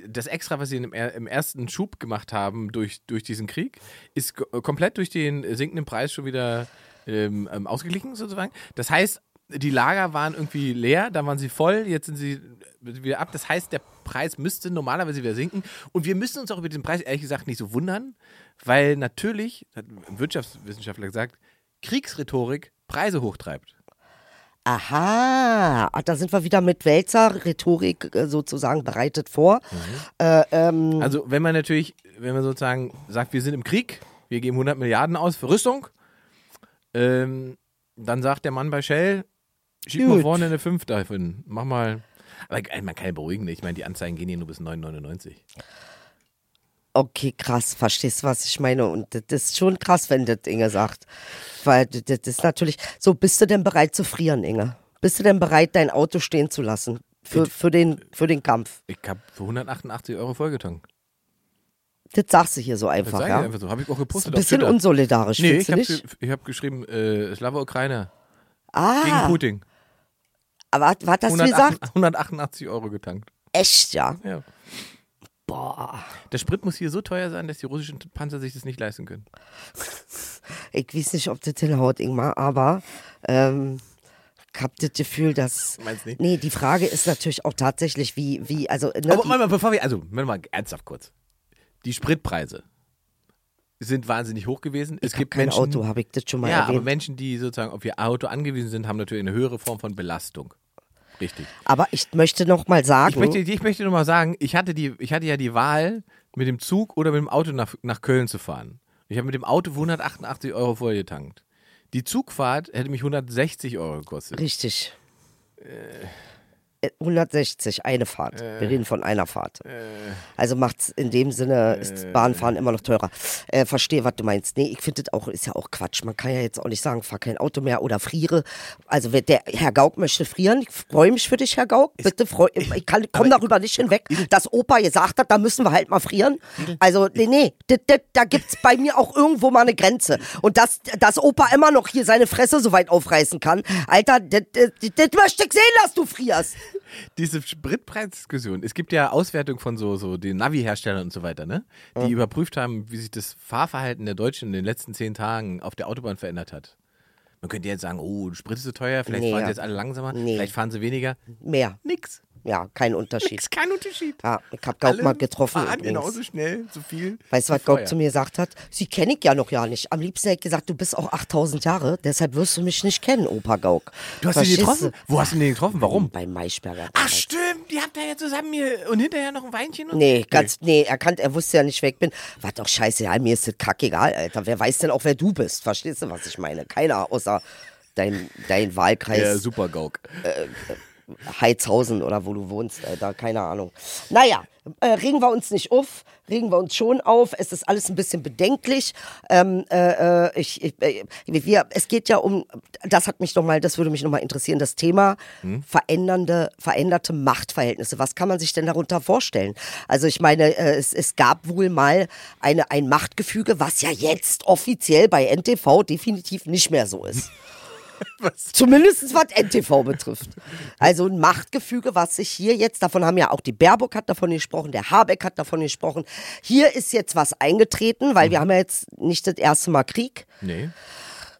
das Extra, was sie im, er- ersten Schub gemacht haben durch, durch diesen Krieg, ist ko- komplett durch den sinkenden Preis schon wieder ähm, ähm, ausgeglichen sozusagen. Das heißt, die Lager waren irgendwie leer, dann waren sie voll, jetzt sind sie wieder ab. Das heißt, der Preis müsste normalerweise wieder sinken. Und wir müssen uns auch über den Preis ehrlich gesagt nicht so wundern, weil natürlich, hat ein Wirtschaftswissenschaftler gesagt, Kriegsrhetorik Preise hochtreibt. Aha, Ach, da sind wir wieder mit Wälzer, Rhetorik äh, sozusagen bereitet vor. Äh, ähm, Also wenn man natürlich, wenn man sozusagen sagt, wir sind im Krieg, wir geben 100 Milliarden aus für Rüstung, ähm, dann sagt der Mann bei Shell, schieb mal Gut. vorne eine 5 davon, mach mal. Aber man kann ja beruhigen, ich meine, die Anzeigen gehen hier nur bis 9,99. Okay, krass, verstehst du, was ich meine? Und das ist schon krass, wenn das Inge sagt. Weil das das ist natürlich. So, bist du denn bereit zu frieren, Inge? Bist du denn bereit, dein Auto stehen zu lassen? Für, für, den, für den Kampf. Ich habe für 188 Euro vollgetankt. Das sagst du hier so Das einfach, sage ich ja? einfach so. Habe ich auch ist gepostet ein bisschen unsolidarisch, Nee, ich du habe ich hab geschrieben, äh, Slava Ukraine gegen Ah, Putin. Aber was hat das 188 gesagt? 188 Euro getankt. Echt, ja? Ja. Boah. Der Sprit muss hier so teuer sein, dass die russischen Panzer sich das nicht leisten können. Ich weiß nicht, ob das hinhaut, Ingmar, aber ähm, ich hab das Gefühl, dass. Meinst nicht? Nee, die Frage ist natürlich auch tatsächlich, wie, wie, also. Ne, Aber mal, mal, bevor wir, also, mal, mal ernsthaft kurz. Die Spritpreise sind wahnsinnig hoch gewesen. Es ich hab gibt kein Menschen, Auto, habe ich das schon mal ja, aber erwähnt. Menschen, die sozusagen auf ihr Auto angewiesen sind, haben natürlich eine höhere Form von Belastung. Richtig. Aber ich möchte noch mal sagen, Ich möchte, ich möchte nur mal sagen, ich hatte, die, ich hatte ja die Wahl, mit dem Zug oder mit dem Auto nach, nach Köln zu fahren. Ich habe mit dem Auto für 188 Euro vollgetankt. Die Zugfahrt hätte mich 160 Euro gekostet. richtig. Äh, 160, eine Fahrt. Wir reden von einer Fahrt. Also macht's in dem Sinne, ist Bahnfahren immer noch teurer. Äh, verstehe, was du meinst. Nee, ich finde das auch, ist ja auch Quatsch. Man kann ja jetzt auch nicht sagen, fahr kein Auto mehr oder friere. Also wer, der Herr Gauck möchte frieren, ich freue mich für dich, Herr Gauck. Bitte freu, ich kann, komm darüber nicht hinweg, dass Opa gesagt hat, da müssen wir halt mal frieren. Also, nee, nee, das, das, da gibt's bei mir auch irgendwo mal eine Grenze. Und dass, dass Opa immer noch hier seine Fresse so weit aufreißen kann, Alter, das möchte ich sehen, dass du frierst. Diese Spritpreisdiskussion, es gibt ja Auswertungen von so, so den Navi-Herstellern und so weiter, ne? Die überprüft haben, wie sich das Fahrverhalten der Deutschen in den letzten zehn Tagen auf der Autobahn verändert hat. Man könnte jetzt sagen, oh, Sprit ist so teuer, vielleicht Nee, fahren ja. sie jetzt alle langsamer, Nee. vielleicht fahren sie weniger. Mehr. Nix. Ja, kein Unterschied. Nix, kein Unterschied. Ja, ich hab Gauck Alle mal getroffen Fahren übrigens. genauso schnell, so viel. Weißt du, was Gauck zu mir gesagt hat? Sie kenne ich ja noch ja nicht. Am liebsten hätte ich gesagt, du bist auch 8000 Jahre, deshalb wirst du mich nicht kennen, Opa Gauck. Du hast ihn Verstehst getroffen? du? Wo hast du ihn getroffen? Warum? Beim Maischberger. Ach damals. stimmt, die habt ihr ja zusammen hier und hinterher noch ein Weinchen und Nee, ganz, nee, er kann, er wusste ja nicht, wer ich bin. War doch scheiße, ja, mir ist das kackegal, Alter. Wer weiß denn auch, wer du bist? Verstehst du, was ich meine? Keiner, außer dein, dein Der Wahlkreis super Gauk. Heizhausen oder wo du wohnst, Alter, keine Ahnung. Naja, äh, regen wir uns nicht auf, regen wir uns schon auf. Es ist alles ein bisschen bedenklich. Ähm, äh, äh, ich, ich, äh, wir, es geht ja um, das hat mich noch mal, das würde mich noch mal interessieren, das Thema verändernde, veränderte Machtverhältnisse. Was kann man sich denn darunter vorstellen? Also ich meine, äh, es, es gab wohl mal eine, ein Machtgefüge, was ja jetzt offiziell bei NTV definitiv nicht mehr so ist. Zumindest was NTV betrifft. Also ein Machtgefüge, was sich hier jetzt, davon haben ja auch die Baerbock hat davon gesprochen, der Habeck hat davon gesprochen. Hier ist jetzt was eingetreten, weil wir haben ja jetzt nicht das erste Mal Krieg. Nee.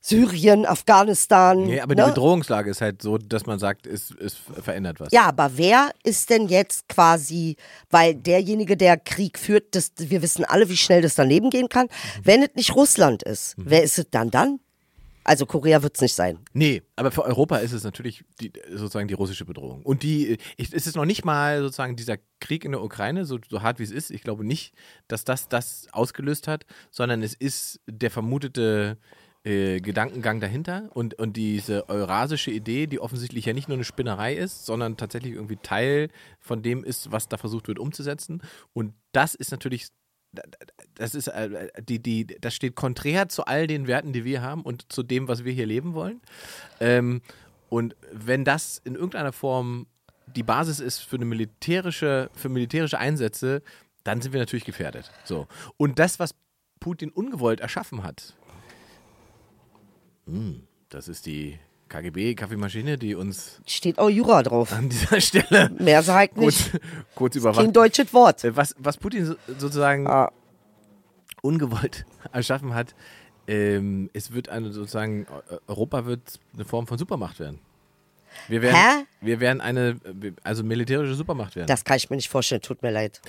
Syrien, Afghanistan. Nee, aber ne? die Bedrohungslage ist halt so, dass man sagt, es, es verändert was. Ja, aber wer ist denn jetzt quasi, weil derjenige, der Krieg führt, das, wir wissen alle, wie schnell das daneben gehen kann. Mhm. Wenn es nicht Russland ist, wer ist es dann dann? Also Korea wird es nicht sein. Nee, aber für Europa ist es natürlich die, sozusagen die russische Bedrohung. Und die, ich, es ist noch nicht mal sozusagen dieser Krieg in der Ukraine, so, so hart wie es ist. Ich glaube nicht, dass das das ausgelöst hat, sondern es ist der vermutete äh, Gedankengang dahinter und, und diese eurasische Idee, die offensichtlich ja nicht nur eine Spinnerei ist, sondern tatsächlich irgendwie Teil von dem ist, was da versucht wird umzusetzen. Und das ist natürlich das ist äh, die, die, das steht konträr zu all den Werten, die wir haben und zu dem, was wir hier leben wollen. Ähm, und wenn das in irgendeiner Form die Basis ist für eine militärische, für militärische Einsätze, dann sind wir natürlich gefährdet. So. Und das, was Putin ungewollt erschaffen hat, hm, das ist die KGB-Kaffeemaschine, die uns Steht auch Jura drauf. an dieser Stelle Mehr sagt nicht. kurz, kurz überwacht. Kein deutsches Wort. Äh, Was, was Putin so, sozusagen Ah. Ungewollt erschaffen hat, ähm, es wird eine sozusagen, Eu- Europa wird eine Form von Supermacht werden. Wir werden, Hä? Wir werden eine, also militärische Supermacht werden. Das kann ich mir nicht vorstellen, tut mir leid.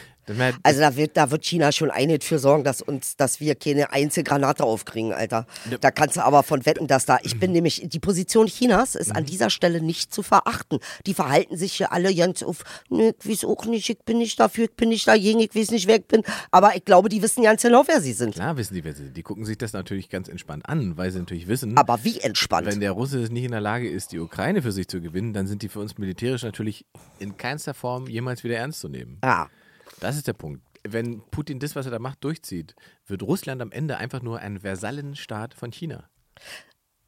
Also da wird, da wird China schon einig für sorgen, dass uns, dass wir keine einzige Granate aufkriegen, Alter. Da kannst du aber von wetten, dass da. Ich bin nämlich, die Position Chinas ist Mhm. an dieser Stelle nicht zu verachten. Die verhalten sich hier alle ganz auf, ne, ich weiß auch nicht, ich bin nicht dafür, ich bin nicht dagegen, ich weiß nicht, wer ich bin. Aber ich glaube, die wissen ganz genau, wer sie sind. Klar wissen die, wer sie sind. Die gucken sich das natürlich ganz entspannt an, weil sie natürlich wissen, Aber wie entspannt. wenn der Russe nicht in der Lage ist, die Ukraine für sich zu gewinnen, dann sind die für uns militärisch natürlich in keinster Form jemals wieder ernst zu nehmen. Ja. Das ist der Punkt. Wenn Putin das, was er da macht, durchzieht, wird Russland am Ende einfach nur ein Versallenstaat von China.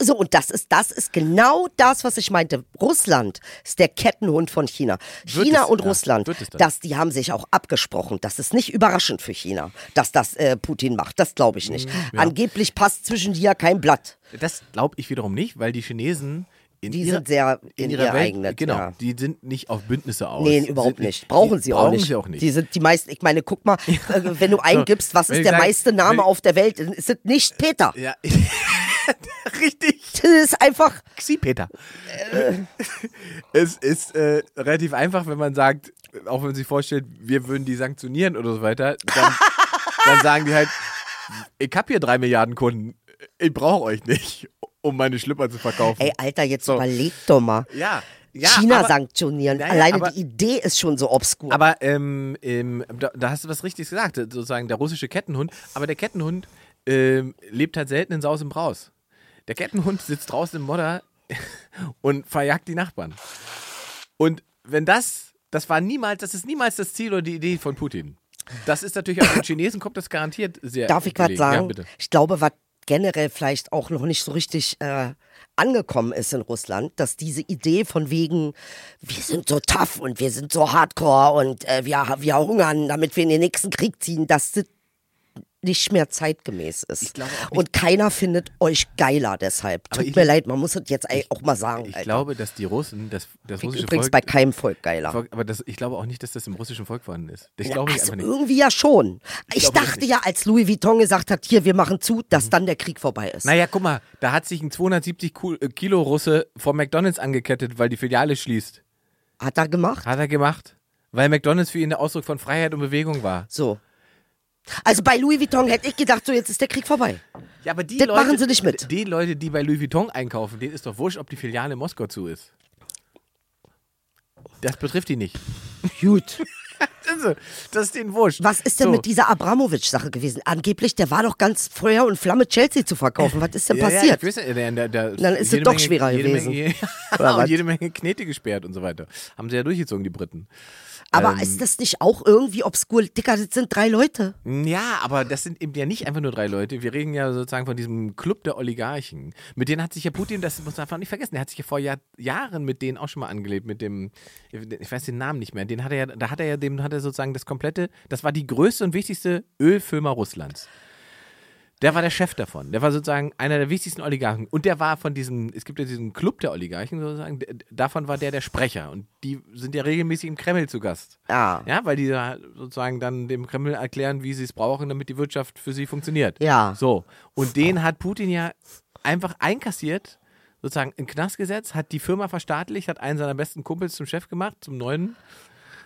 So, und das ist, das ist genau das, was ich meinte. Russland ist der Kettenhund von China. Wird China es, und ja, Russland, das, die haben sich auch abgesprochen. Das ist nicht überraschend für China, dass das äh, Putin macht. Das glaube ich nicht. Mm, ja. Angeblich passt zwischen die ja kein Blatt. Das glaube ich wiederum nicht, weil die Chinesen in Die ihrer, sind sehr in in ihrer ihr Welt, eigenes, genau, ja. die sind nicht auf Bündnisse aus. Nee, Sind überhaupt nicht. nicht. Brauchen sie auch brauchen nicht. sie auch nicht. Die sind die meisten, ich meine, guck mal, äh, wenn du eingibst, was wenn ist der sag- meiste Name auf der Welt, dann ist es nicht Peter. ja, richtig. Das ist einfach, Xi Peter. es ist äh, relativ einfach, wenn man sagt, auch wenn man sich vorstellt, wir würden die sanktionieren oder so weiter, dann, dann sagen die halt, ich habe hier drei Milliarden Kunden, ich brauche euch nicht, um meine Schlipper zu verkaufen. ey, Alter, jetzt So. überleg doch mal. ja, ja, China aber, sanktionieren. Ja, ja, Alleine aber- die Idee ist schon so obskur. Aber ähm, ähm, da, da hast du was Richtiges gesagt, sozusagen der russische Kettenhund. Aber der Kettenhund ähm, lebt halt selten in Saus und Braus. Der Kettenhund sitzt draußen im Modder und verjagt die Nachbarn. Und wenn das, das war niemals, das ist niemals das Ziel oder die Idee von Putin. Das ist natürlich auch den Chinesen kommt das garantiert sehr. Darf ich was. Ja, sagen? bitte. ich glaube, was generell vielleicht auch noch nicht so richtig äh, angekommen ist in Russland, dass diese Idee von wegen, wir sind so tough und wir sind so hardcore und äh, wir, wir hungern, damit wir in den nächsten Krieg ziehen, dass das nicht mehr zeitgemäß ist. und keiner findet euch geiler deshalb. Aber Tut ich- mir leid, man muss es jetzt eigentlich auch mal sagen. Ich Alter. glaube, dass die Russen, das, das ich russische übrigens Volk. bei keinem Volk geiler. Volk- aber das, ich glaube auch nicht, dass das im russischen Volk vorhanden ist. Das Ja, glaube ich also einfach nicht. irgendwie ja schon. Ich, das dachte ja, als Louis Vuitton gesagt hat, hier, wir machen zu, dass dann der Krieg vorbei ist. Naja, guck mal, da hat sich ein 270 Ku- äh, Kilo Russe vor McDonalds angekettet, weil die Filiale schließt. Hat er gemacht? Hat er gemacht. Weil McDonalds für ihn der Ausdruck von Freiheit und Bewegung war. So. Also bei Louis Vuitton hätte ich gedacht, so jetzt ist der Krieg vorbei. Ja, aber die Das Leute, machen sie nicht mit. Die Leute, die bei Louis Vuitton einkaufen, denen ist doch wurscht, ob die Filiale in Moskau zu ist. Das betrifft die nicht. Gut. Das ist denen wurscht. Was ist denn So. mit dieser Abramowitsch-Sache gewesen? Angeblich, der war doch ganz Feuer und Flamme, Chelsea zu verkaufen. Was ist denn Ja, ja, passiert? ich weiß ja, der, der, der, Dann ist es jede doch Menge- schwerer jede gewesen. Menge, Oder und jede Menge Knete gesperrt und so weiter. Haben sie ja durchgezogen, die Briten. Aber ähm, ist das nicht auch irgendwie obskur? Dicker, das sind drei Leute. Ja, aber das sind eben ja nicht einfach nur drei Leute. Wir reden ja sozusagen von diesem Club der Oligarchen. Mit denen hat sich ja Putin, das muss man einfach nicht vergessen, der hat sich ja vor Jahr, Jahren mit denen auch schon mal angelebt, mit dem, ich weiß den Namen nicht mehr, den hat er ja, da hat er ja, dem hat er sozusagen das komplette, das war die größte und wichtigste Ölfirma Russlands. Der war der Chef davon. Der war sozusagen einer der wichtigsten Oligarchen. Und der war von diesem, es gibt ja diesen Club der Oligarchen sozusagen, davon war der der Sprecher. Und die sind ja regelmäßig im Kreml zu Gast. Ja. Ja, weil die da sozusagen dann dem Kreml erklären, wie sie es brauchen, damit die Wirtschaft für sie funktioniert. Ja. So. Und den hat Putin ja einfach einkassiert, sozusagen in Knast gesetzt, hat die Firma verstaatlicht, hat einen seiner besten Kumpels zum Chef gemacht, zum neuen,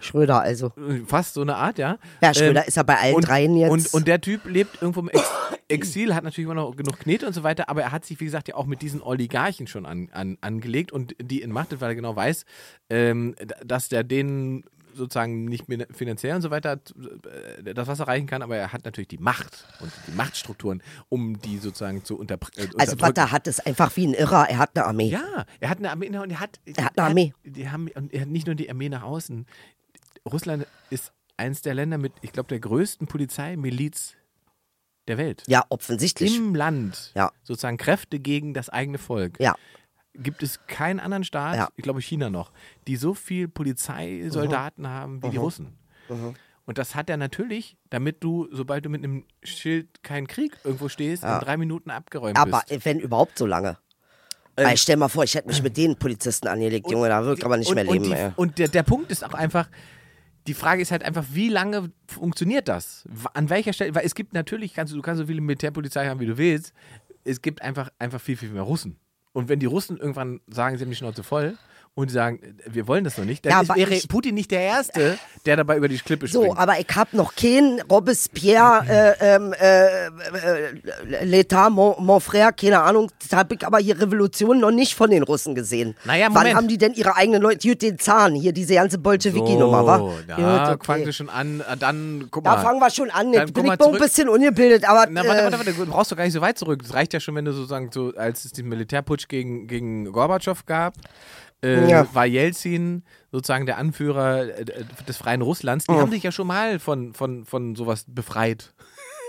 Schröder also. fast so eine Art, ja. Ja, Schröder Ähm, ist ja bei allen und, dreien jetzt. Und, und der Typ lebt irgendwo im Ex Exil, hat natürlich immer noch genug Knete und so weiter, aber er hat sich, wie gesagt, ja auch mit diesen Oligarchen schon an, an, angelegt und die entmachtet, weil er genau weiß, ähm, dass der denen sozusagen nicht mehr finanziell und so weiter äh, das Wasser reichen kann, aber er hat natürlich die Macht und die Machtstrukturen, um die sozusagen zu unterbr äh, also. Vater hat es einfach wie ein Irrer, er hat eine Armee. Ja, er hat eine Armee und er hat, Er hat eine Armee. die haben, und er hat nicht nur die Armee nach außen. Russland ist eines der Länder mit, ich glaube, der größten Polizeimiliz der Welt. Ja, offensichtlich. Im Land Ja. sozusagen Kräfte gegen das eigene Volk. Ja. Gibt es keinen anderen Staat, Ja. ich glaube China noch, die so viel Polizeisoldaten Mhm. haben wie die Russen. Und das hat er natürlich, damit du, sobald du mit einem Schild keinen Krieg irgendwo stehst, in drei Minuten abgeräumt Aber bist. wenn überhaupt so lange. Weil stell mal vor, ich hätte mich mit den Polizisten angelegt, Junge, da würde ich aber nicht und, mehr leben. Und, die, und der, der Punkt ist auch einfach, die Frage ist halt einfach, wie lange funktioniert das? An welcher Stelle? Weil es gibt natürlich, kannst du, du kannst so viele Militärpolizei haben, wie du willst. Es gibt einfach, einfach viel, viel mehr Russen. Und wenn die Russen irgendwann sagen, sie haben die Schnauze voll und sagen, wir wollen das noch nicht, dann Ja, wäre ich- Putin nicht der Erste, der dabei über die Klippe springt. So, aber ich hab noch keinen Robespierre, äh, ähm, äh, äh, L'État, mon, mon frère, keine Ahnung. Das hab ich aber hier Revolution noch nicht von den Russen gesehen. Naja, Wann Moment. haben die denn ihre eigenen Leute? Gut, den Zahn, hier diese ganze Bolschewiki-Nummer, wa? So, da okay. fangen wir schon an, äh, dann, guck Da mal. fangen wir schon an. Jetzt bin ich ein bisschen ungebildet, aber. Na, warte, äh, warte, warte, du brauchst doch gar nicht so weit zurück. Es reicht ja schon, wenn du sozusagen so, als es den Militärputsch gegen, gegen Gorbatschow gab, äh, Ja. war Jelzin sozusagen der Anführer äh, des freien Russlands. Oh. Die haben sich ja schon mal von, von, von sowas befreit.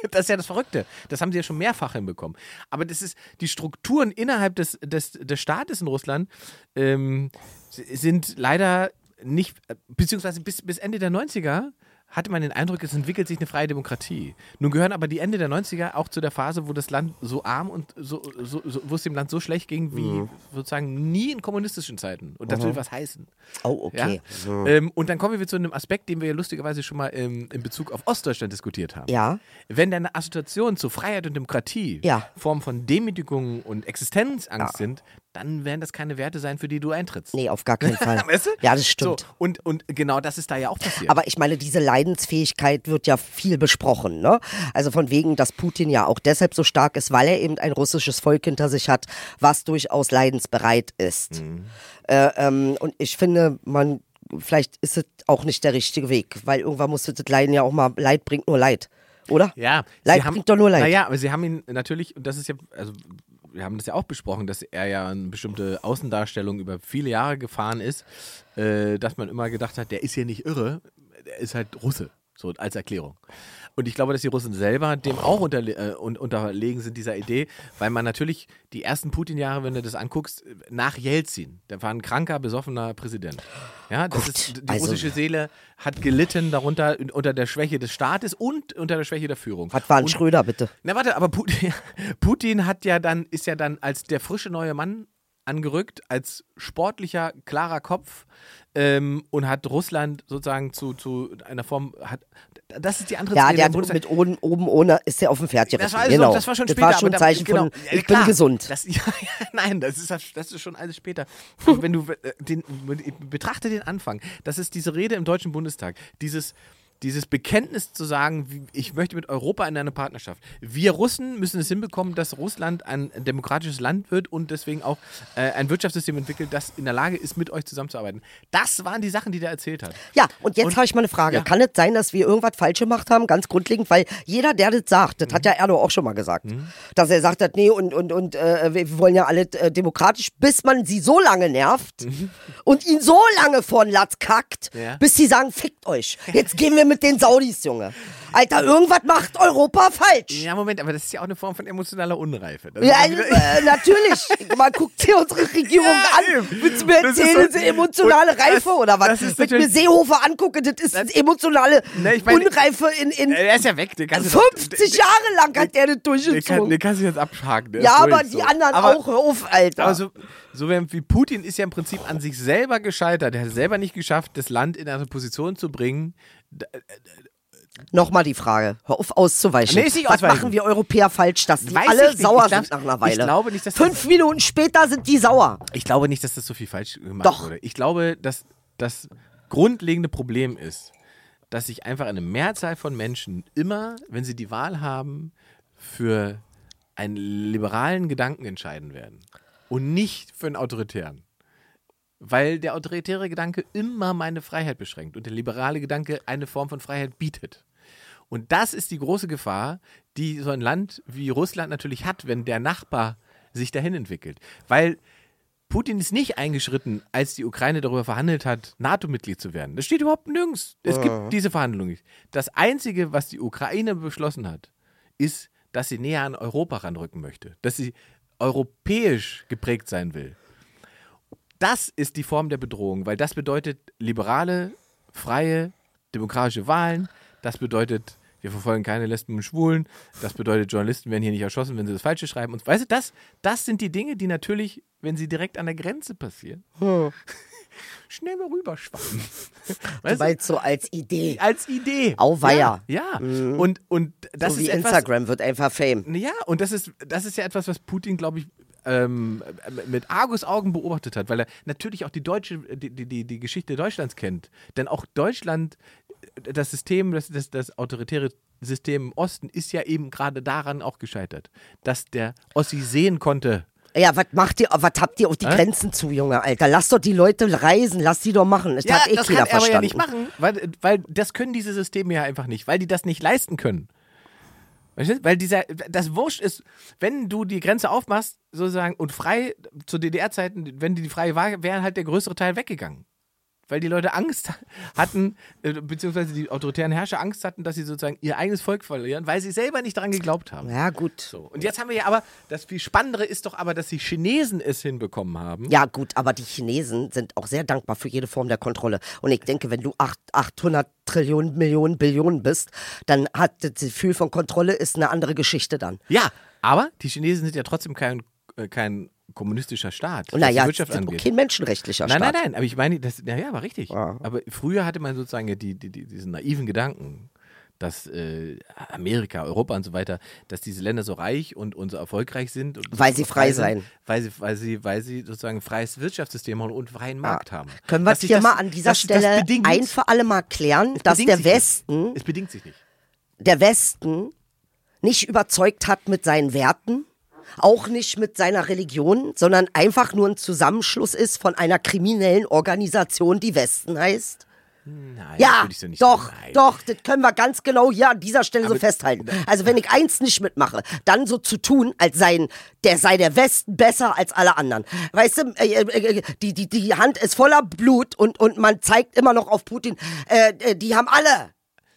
Das ist ja das Verrückte. Das haben sie ja schon mehrfach hinbekommen. Aber das ist, die Strukturen innerhalb des, des, des Staates in Russland ähm, sind leider nicht, beziehungsweise bis, bis Ende der 90er hatte man den Eindruck, es entwickelt sich eine freie Demokratie. Nun gehören aber die Ende der 90er auch zu der Phase, wo das Land so arm und so, so, so wo es dem Land so schlecht ging wie Mhm. sozusagen nie in kommunistischen Zeiten. Und das will was heißen. oh, okay. Ja? Ähm, und dann kommen wir zu einem Aspekt, den wir ja lustigerweise schon mal im, in Bezug auf Ostdeutschland diskutiert haben. Ja. Wenn deine Assoziationen zu Freiheit und Demokratie Ja. Form von Demütigung und Existenzangst sind, dann werden das keine Werte sein, für die du eintrittst. Nee, auf gar keinen Fall. Weißt du? Ja, das stimmt. So, und, und genau das ist da ja auch passiert. Aber ich meine, diese Leidensfähigkeit wird ja viel besprochen. Ne? Also von wegen, dass Putin ja auch deshalb so stark ist, weil er eben ein russisches Volk hinter sich hat, was durchaus leidensbereit ist. Mhm. Äh, ähm, und ich finde, man, vielleicht ist es auch nicht der richtige Weg, weil irgendwann muss das Leiden ja auch mal, Leid bringt nur Leid. Oder? Ja, Leid haben, bringt doch nur Leid. Naja, aber sie haben ihn natürlich, und das ist ja, also wir haben das ja auch besprochen, dass er ja eine bestimmte Außendarstellung über viele Jahre gefahren ist, äh, dass man immer gedacht hat, der ist hier nicht irre, der ist halt Russe, so als Erklärung. Und ich glaube, dass die Russen selber dem auch unterle äh, un unterlegen sind, dieser Idee, weil man natürlich die ersten Putin-Jahre, wenn du das anguckst, nach Jelzin, der war ein kranker, besoffener Präsident. Ja, das Gut, ist, die also- russische Seele hat gelitten darunter unter der Schwäche des Staates und unter der Schwäche der Führung. Was war ein Und- Schröder, bitte? na warte, aber Putin, Putin hat ja dann, ist ja dann als der frische neue Mann angerückt, als sportlicher, klarer Kopf ähm, und hat Russland sozusagen zu, zu einer Form, hat, das ist die andere Ja, der hat mit oben, oben ohne, ist der auf dem Pferd geritten. das war, also, genau. das war schon das später. war schon ein da- Zeichen genau, von, ich klar, bin gesund. Das, ja, ja, nein, das ist, das ist schon alles später. Wenn du äh, den, betrachte den Anfang, das ist diese Rede im Deutschen Bundestag, dieses, dieses Bekenntnis zu sagen, ich möchte mit Europa in eine Partnerschaft. Wir Russen müssen es hinbekommen, dass Russland ein demokratisches Land wird und deswegen auch äh, ein Wirtschaftssystem entwickelt, das in der Lage ist, mit euch zusammenzuarbeiten. Das waren die Sachen, die der erzählt hat. Ja, und jetzt habe ich mal eine Frage. Ja. Kann es sein, dass wir irgendwas falsch gemacht haben, ganz grundlegend? Weil jeder, der das sagt, das Mhm. hat ja Erdo auch schon mal gesagt, dass er sagt hat, nee, und, und, und äh, wir wollen ja alle äh, demokratisch, bis man sie so lange nervt und ihn so lange vor den Latz kackt, Mhm. Ja. bis sie sagen, fickt euch. Jetzt gehen wir mit den Saudis, Junge. Alter, irgendwas macht Europa falsch. Ja, Moment, aber das ist ja auch eine Form von emotionaler Unreife. Das Ja, wieder- äh, natürlich. Man guckt dir unsere Regierung Ja, an. Willst du mir Das ist erzählen, so- emotionale und das- Reife oder was? das Wenn ich mir Seehofer angucke, das ist eine emotionale Ne, ich meine- Unreife in, in Er ist ja weg. Doch- 50 Jahre lang hat der das durchgezogen. den kannst du jetzt abhaken. der Ja, aber die so. anderen aber, auch. Hör auf, Alter. Aber so, so wie Putin ist ja im Prinzip an sich selber gescheitert. Er hat es selber nicht geschafft, das Land in eine Position zu bringen, Nochmal die Frage. Hör auf auszuweichen. Nee, ist nicht Was ausweichen. machen wir Europäer falsch, dass die Weiß alle ich nicht. sauer Ich glaub- sind nach einer ich Weile? glaube nicht, dass das- Fünf Minuten später sind die sauer. Ich glaube nicht, dass das so viel falsch gemacht Doch. wurde. Ich glaube, dass das grundlegende Problem ist, dass sich einfach eine Mehrzahl von Menschen immer, wenn sie die Wahl haben, für einen liberalen Gedanken entscheiden werden und nicht für einen autoritären. Weil der autoritäre Gedanke immer meine Freiheit beschränkt und der liberale Gedanke eine Form von Freiheit bietet. Und das ist die große Gefahr, die so ein Land wie Russland natürlich hat, wenn der Nachbar sich dahin entwickelt. Weil Putin ist nicht eingeschritten, als die Ukraine darüber verhandelt hat, NATO-Mitglied zu werden. Das steht überhaupt nirgends. Es gibt diese Verhandlung nicht. Das Einzige, was die Ukraine beschlossen hat, ist, dass sie näher an Europa ranrücken möchte. Dass sie europäisch geprägt sein will. Das ist die Form der Bedrohung, weil das bedeutet liberale, freie, demokratische Wahlen. Das bedeutet, wir verfolgen keine Lesben und Schwulen. Das bedeutet, Journalisten werden hier nicht erschossen, wenn sie das Falsche schreiben. Und weißt du, das, das sind die Dinge, die natürlich, wenn sie direkt an der Grenze passieren, schnell mal rüberschwappen. Weißt du? Weil so als Idee. Als Idee. Auweia. Ja. ja. Und, und das so wie ist etwas, Instagram wird einfach Fame. ja, und das ist, das ist ja etwas, was Putin, glaube ich, ähm, mit Argusaugen beobachtet hat, weil er natürlich auch die deutsche, die, die, die, Geschichte Deutschlands kennt. Denn auch Deutschland, das System, das, das, das autoritäre System im Osten ist ja eben gerade daran auch gescheitert, dass der Ossi sehen konnte. Ja, was macht ihr, was habt ihr auf die Hä? Grenzen zu, Junge, Alter? Lass doch die Leute reisen, lass die doch machen. Das hat eh das kann er aber ja verstanden. nicht machen, weil, weil das können diese Systeme ja einfach nicht, weil die das nicht leisten können. Weil dieser, das Wurscht ist, wenn du die Grenze aufmachst, sozusagen, und frei, zu DDR-Zeiten, wenn die frei war, wäre halt der größere Teil weggegangen. Weil die Leute Angst hatten, äh, beziehungsweise die autoritären Herrscher Angst hatten, dass sie sozusagen ihr eigenes Volk verlieren, weil sie selber nicht daran geglaubt haben. Ja, gut. So. Und jetzt haben wir ja aber, das viel Spannendere ist doch aber, dass die Chinesen es hinbekommen haben. Ja, gut, aber die Chinesen sind auch sehr dankbar für jede Form der Kontrolle. Und ich denke, wenn du acht- 800 Trillionen, Millionen, Billionen bist, dann hat das Gefühl von Kontrolle ist eine andere Geschichte dann. Ja, aber die Chinesen sind ja trotzdem kein, äh, kein kommunistischer Staat, Und was die naja, Wirtschaft sind angeht. kein menschenrechtlicher Nein, Staat. nein, nein, aber ich meine, das, ja, ja, war richtig. Aber früher hatte man sozusagen ja die, die, die, diesen naiven Gedanken, dass äh, Amerika, Europa und so weiter, dass diese Länder so reich und, und so erfolgreich sind. Und Weil sie frei sind, seien. Weil sie, weil, sie, weil sie sozusagen ein freies Wirtschaftssystem haben und freien Markt haben. Können wir Dass sich hier das- mal an dieser das, Stelle bedingt, ein für alle Mal klären, es dass der sich nicht. Westen, Es bedingt sich nicht. der Westen nicht überzeugt hat mit seinen Werten, auch nicht mit seiner Religion, sondern einfach nur ein Zusammenschluss ist von einer kriminellen Organisation, die Westen heißt? Nein, Ja, so doch. Nein. doch, das können wir ganz genau hier an dieser Stelle so Aber- festhalten. Also wenn ich eins nicht mitmache, dann so zu tun, als sei, der sei der Westen besser als alle anderen. Weißt du, äh, äh, äh, die, die, die Hand ist voller Blut und, und man zeigt immer noch auf Putin, äh, äh, die haben alle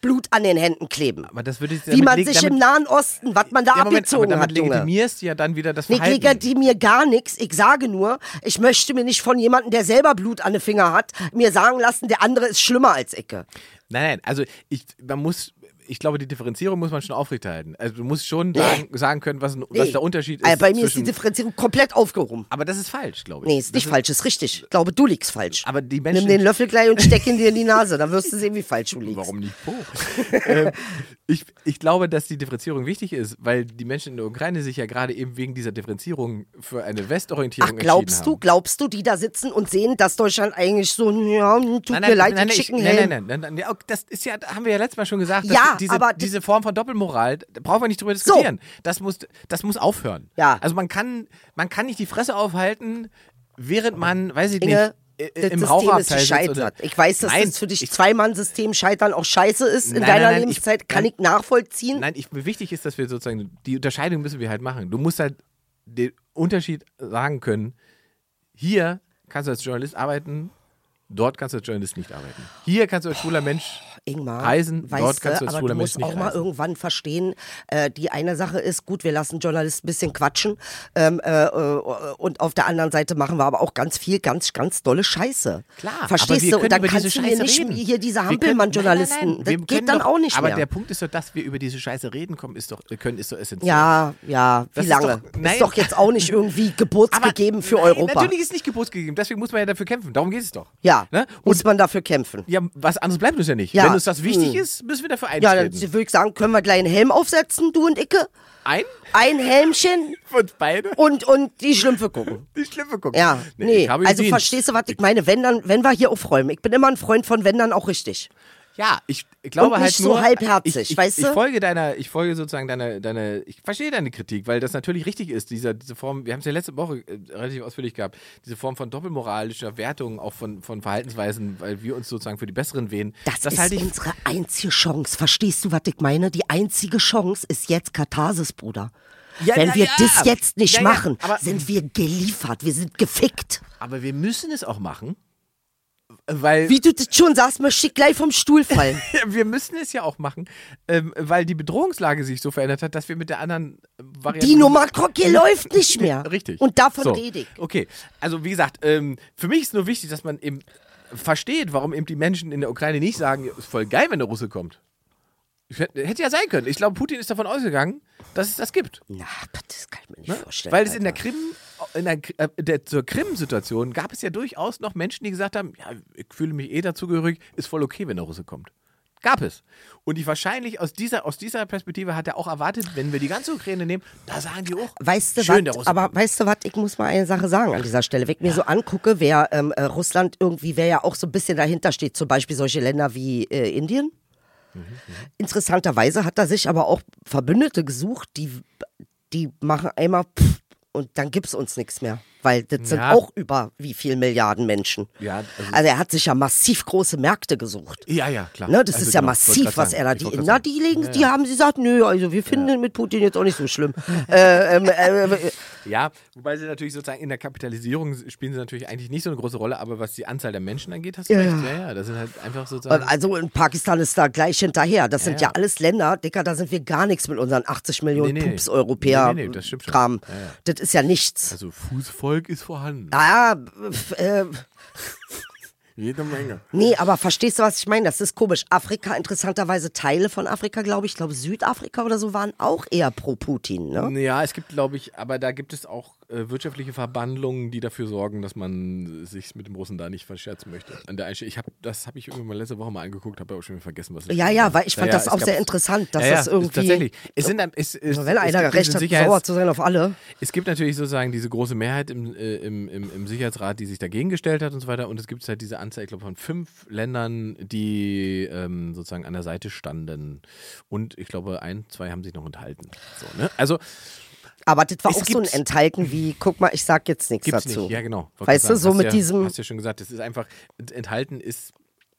Blut an den Händen kleben. Aber das würde ich Wie man sich im Nahen Osten, was man da ja, Moment, aber abgezogen damit hat, legitimierst du ja dann wieder das Ich Verhalten. legitimiere gar nichts. Ich sage nur, ich möchte mir nicht von jemandem, der selber Blut an den Finger hat, mir sagen lassen, der andere ist schlimmer als Icke. Nein, nein, also ich, man muss, ich glaube, die Differenzierung muss man schon aufrechterhalten. Also du musst schon sagen, sagen können, was, was Nee. der Unterschied ist. Also bei mir ist die Differenzierung komplett aufgehoben. aber das ist falsch, glaube ich. Nee, ist nicht das falsch, ist richtig. Ich glaube, du liegst falsch. Aber die Nimm Menschen. den Löffel gleich und steck ihn dir in die Nase, dann wirst du sehen, wie falsch du liegst. Warum nicht Po? ähm, ich, ich glaube, dass die Differenzierung wichtig ist, weil die Menschen in der Ukraine sich ja gerade eben wegen dieser Differenzierung für eine Westorientierung Ach, glaubst du, glaubst du, die da sitzen und sehen, dass Deutschland eigentlich so, ja, tut Nein, mir nein, leid, nein, die nein, ich, schicken nein, nein, nein, nein, ja, das ist ja, haben wir ja letztes Mal schon gesagt, dass Ja, diese, aber- diese Form von Doppelmoral, da brauchen wir nicht drüber diskutieren. Das, muss, das muss aufhören. Ja. Also man kann, man kann nicht die Fresse aufhalten, während man, weiß ich Inge, nicht, das im System ist Raucherabteil gescheitert. oder- Ich weiß, dass Nein, das für dich ich- Zweimann-System scheitern auch scheiße ist in Nein, deiner nein, nein, ich- Lebenszeit. Kann ich nachvollziehen. Nein, ich, wichtig ist, dass wir sozusagen, die Unterscheidung müssen wir halt machen. Du musst halt den Unterschied sagen können, hier kannst du als Journalist arbeiten, dort kannst du als Journalist nicht arbeiten. Hier kannst du als schwuler Mensch Ingmar, reisen, weißt dort kannst du, als aber du musst auch mal reisen. irgendwann verstehen, äh, die eine Sache ist, gut, wir lassen Journalisten ein bisschen quatschen ähm, äh, äh, und auf der anderen Seite machen wir aber auch ganz viel, ganz, ganz dolle Scheiße. Klar, aber Verstehst du? Und dann kannst du Scheiße nicht reden. hier diese Hampelmann-Journalisten, das geht dann doch, auch nicht aber mehr. der Punkt ist doch, dass wir über diese Scheiße reden kommen, ist doch, können, ist doch essentiell. ja, ja, wie Das ist lange? doch- nein. ist doch jetzt auch nicht irgendwie geburtsgegeben für nein, Europa. Natürlich ist es nicht geburtsgegeben, deswegen muss man ja dafür kämpfen. Darum geht es doch. Ja, Ne? muss man dafür kämpfen. ja, was anderes bleibt uns ja nicht. Ja. Wenn uns das wichtig ist, müssen wir dafür Ja, dann würde ich sagen, können wir gleich einen Helm aufsetzen, du und Icke? Ein? Ein Helmchen uns beide? und, und die Schlümpfe gucken. Die Schlimme gucken. Ja, nee. ich habe Also verstehst du, was ich meine? Wenn dann, wenn wir hier aufräumen. Ich bin immer ein Freund von wenn dann auch richtig. Ja, ich glaube Und halt nicht so nur. halbherzig, ich, ich, weißt ich du? folge deiner, ich folge sozusagen deiner, deiner, ich verstehe deine Kritik, weil das natürlich richtig ist, dieser, diese Form, wir haben es ja letzte Woche äh, relativ ausführlich gehabt, diese Form von doppelmoralischer Wertung, auch von, von Verhaltensweisen, weil wir uns sozusagen für die Besseren wählen. Das, ist halte ich, unsere einzige Chance. Verstehst du, was ich meine? Die einzige Chance ist jetzt Katharsis, Bruder. Ja, Wenn ja, wir ja. das jetzt nicht machen, sind wir geliefert. Wir sind gefickt. aber wir müssen es auch machen, weil Wie du das schon sagst, möchte ich gleich vom Stuhl fallen. Wir müssen es ja auch machen, ähm, weil die Bedrohungslage sich so verändert hat, dass wir mit der anderen Variante. Die Nummer Krocke läuft nicht mehr. Richtig. Und davon so. rede ich. Okay, also wie gesagt, ähm, für mich ist nur wichtig, dass man eben versteht, warum eben die Menschen in der Ukraine nicht sagen, ist voll geil, wenn der Russe kommt. Hätte, ja sein können. Ich glaube, Putin ist davon ausgegangen, dass es das gibt. Na, das kann ich mir nicht Ne? vorstellen. Weil es in der. Krim, in der, äh, der, zur Krim-Situation gab es ja durchaus noch Menschen, die gesagt haben, ja, ich fühle mich eh dazugehörig, ist voll okay, wenn der Russe kommt. Gab es. Und ich wahrscheinlich aus dieser, aus dieser Perspektive hat er auch erwartet, wenn wir die ganze Ukraine nehmen, da sagen die auch, Weißt du schön? Russe Aber kommt. weißt du was? Ich muss mal eine Sache sagen an dieser Stelle. Wenn ich mir so angucke, wer ähm, äh, Russland irgendwie, wer ja auch so ein bisschen dahinter steht, zum Beispiel solche Länder wie äh, Indien. Mhm, Interessanterweise hat er sich aber auch Verbündete gesucht, die, die machen einmal pff, und dann gibt's uns nichts mehr. Weil das sind Ja. auch über wie viel Milliarden Menschen. Ja, also- also er hat sich ja massiv große Märkte gesucht. Ja, ja, klar. Ne, das Also ist ja genau, wollte massiv, was er da. Die sagen. die legen, die haben sie gesagt, nö, also wir finden den mit Putin jetzt auch nicht so schlimm. äh, ähm, äh, Ja, wobei sie natürlich sozusagen in der Kapitalisierung spielen sie natürlich eigentlich nicht so eine große Rolle, aber was die Anzahl der Menschen angeht, hast du Ja, recht. ja. Ja, ja, das sind halt einfach sozusagen. also in Pakistan ist da gleich hinterher. Das sind ja, ja. alles Länder, Dicker, da sind wir gar nichts mit unseren 80 Millionen Nee, nee. Pups-Europäer Nee, nee, nee, das stimmt schon. Kram. Ja, ja. Das ist ja nichts. also Fußvolk ist vorhanden. Ah, äh, Jede Menge. nee, aber verstehst du, was ich meine? Das ist komisch. Afrika, interessanterweise Teile von Afrika, glaube ich, ich glaube Südafrika oder so, waren auch eher pro Putin, ne? Ja, es gibt, glaube ich, aber da gibt es auch wirtschaftliche Verbandlungen, die dafür sorgen, dass man sich mit dem Russen da nicht verscherzen möchte. An der Einstellung, ich hab, das habe ich irgendwann mal letzte Woche mal angeguckt, habe aber auch schon wieder vergessen, was es Ja, ja, weil ich fand Ja, ja, das es auch sehr interessant, dass ja, ja, das irgendwie. Tatsächlich. Es sind, es, es, Wenn einer gibt recht hat, sauer zu sein auf alle. Es gibt natürlich sozusagen diese große Mehrheit im, äh, im, im, im Sicherheitsrat, die sich dagegen gestellt hat und so weiter. Und es gibt halt diese Anzahl, ich glaube, von fünf Ländern, die ähm, sozusagen an der Seite standen. Und ich glaube, ein, zwei haben sich noch enthalten. So, ne? Also Aber das war Es auch so ein Enthalten wie, guck mal, ich sag jetzt nichts gibt's dazu. nicht. Ja, genau. Weißt du, so mit ja, diesem- Hast ja schon gesagt, es ist einfach, enthalten ist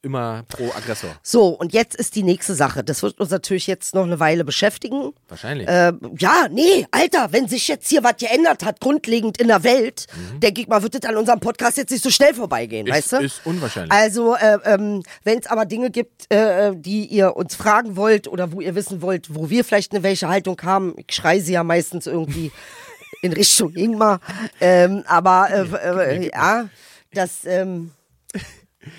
immer pro Aggressor. So, und jetzt ist die nächste Sache. Das wird uns natürlich jetzt noch eine Weile beschäftigen. Wahrscheinlich. Äh, ja, nee, Alter, wenn sich jetzt hier was geändert hat, grundlegend in der Welt, denke ich mal, wird das an unserem Podcast jetzt nicht so schnell vorbeigehen, Mhm. Ist- weißt du? ist unwahrscheinlich. Also, äh, ähm, wenn es aber Dinge gibt, äh, die ihr uns fragen wollt oder wo ihr wissen wollt, wo wir vielleicht eine welche Haltung haben, ich schreie sie ja meistens irgendwie in Richtung Ingmar, ähm, aber äh, äh, ja, das, ähm,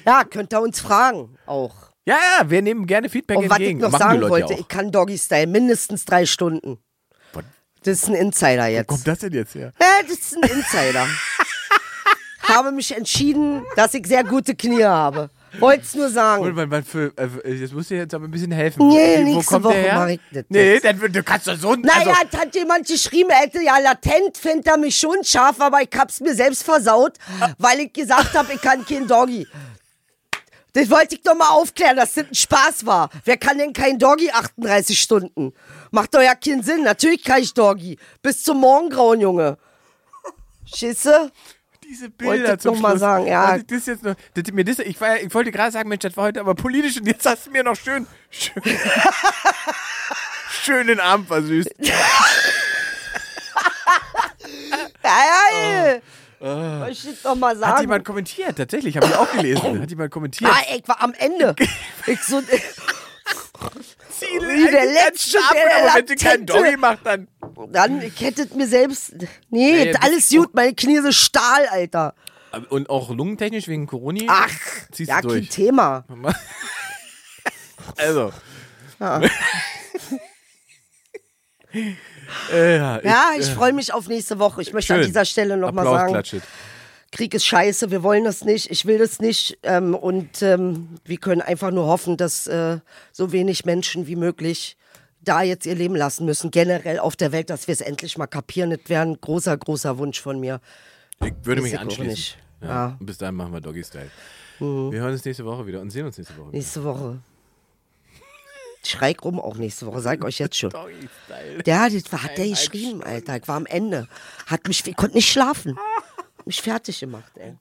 ja, könnt ihr uns fragen auch. ja, ja, wir nehmen gerne Feedback Und was ich entgegen. noch Machen sagen wollte, ja ich kann Doggy Style mindestens drei Stunden. Was Das ist ein Insider jetzt. kommt das denn jetzt her? Ja, das ist ein Insider. habe mich entschieden, dass ich sehr gute Knie habe. Wollt's nur sagen. Wann, wann für, äh, jetzt musst du jetzt aber ein bisschen helfen. Nee, Wie- wo nächste kommt Woche der her? mach ich das Nee, dann, du kannst doch so ein. Naja, also, es hat jemand geschrieben, er hätte ja latent, findet er mich schon scharf, aber ich hab's mir selbst versaut, weil ich gesagt habe, ich kann kein Doggy. Das wollte ich doch mal aufklären, dass das ein Spaß war. Wer kann denn kein Doggy 38 Stunden? Macht doch ja keinen Sinn. Natürlich kann ich Doggy. Bis zum Morgengrauen, Junge. Schisse? diese Bilder zum noch mal Schluss. sagen, ja. Das jetzt noch, das, mir das, ich, war, ich wollte gerade sagen, Mensch, das war heute aber politisch und jetzt hast du mir noch schön, schön, schön den Arm versüßt. Ja, ja, ja. Ich doch mal Hat sagen. jemand kommentiert, tatsächlich, habe ich auch gelesen. Hat jemand kommentiert. Ah, ich war am Ende. Ich so, Ziel wie der Letzte, scharf, der aber wenn du kein Latente- Doggy macht, dann. dann, ich hätte es mir selbst. Nee, Nee, das alles gut, meine Knie sind Stahl, Alter. Und auch lungentechnisch wegen Corona? Ach, ziehst ja, du kein durch. Thema. Also. äh, ja, Ja, ich freue mich auf nächste Woche. Ich möchte an Schön. dieser Stelle nochmal sagen, klatschet. Krieg ist scheiße, wir wollen das nicht, ich will das nicht. Ähm, und ähm, wir können einfach nur hoffen, dass äh, so wenig Menschen wie möglich da jetzt ihr Leben lassen müssen, generell auf der Welt, dass wir es endlich mal kapieren. Das wäre ein großer, großer Wunsch von mir. Ich würde mich anschließen. nicht. Ja. Ja. Mhm. Bis dahin machen wir Doggy Style. Wir hören uns nächste Woche wieder und sehen uns nächste Woche wieder. Nächste Woche. Schreik rum auch nächste Woche, sag ich euch jetzt schon. Doggy Style. Der, das war, hat der geschrieben, Alter. Ich war am Ende. Hat mich, ich konnte nicht schlafen. Mich fertig gemacht, ey.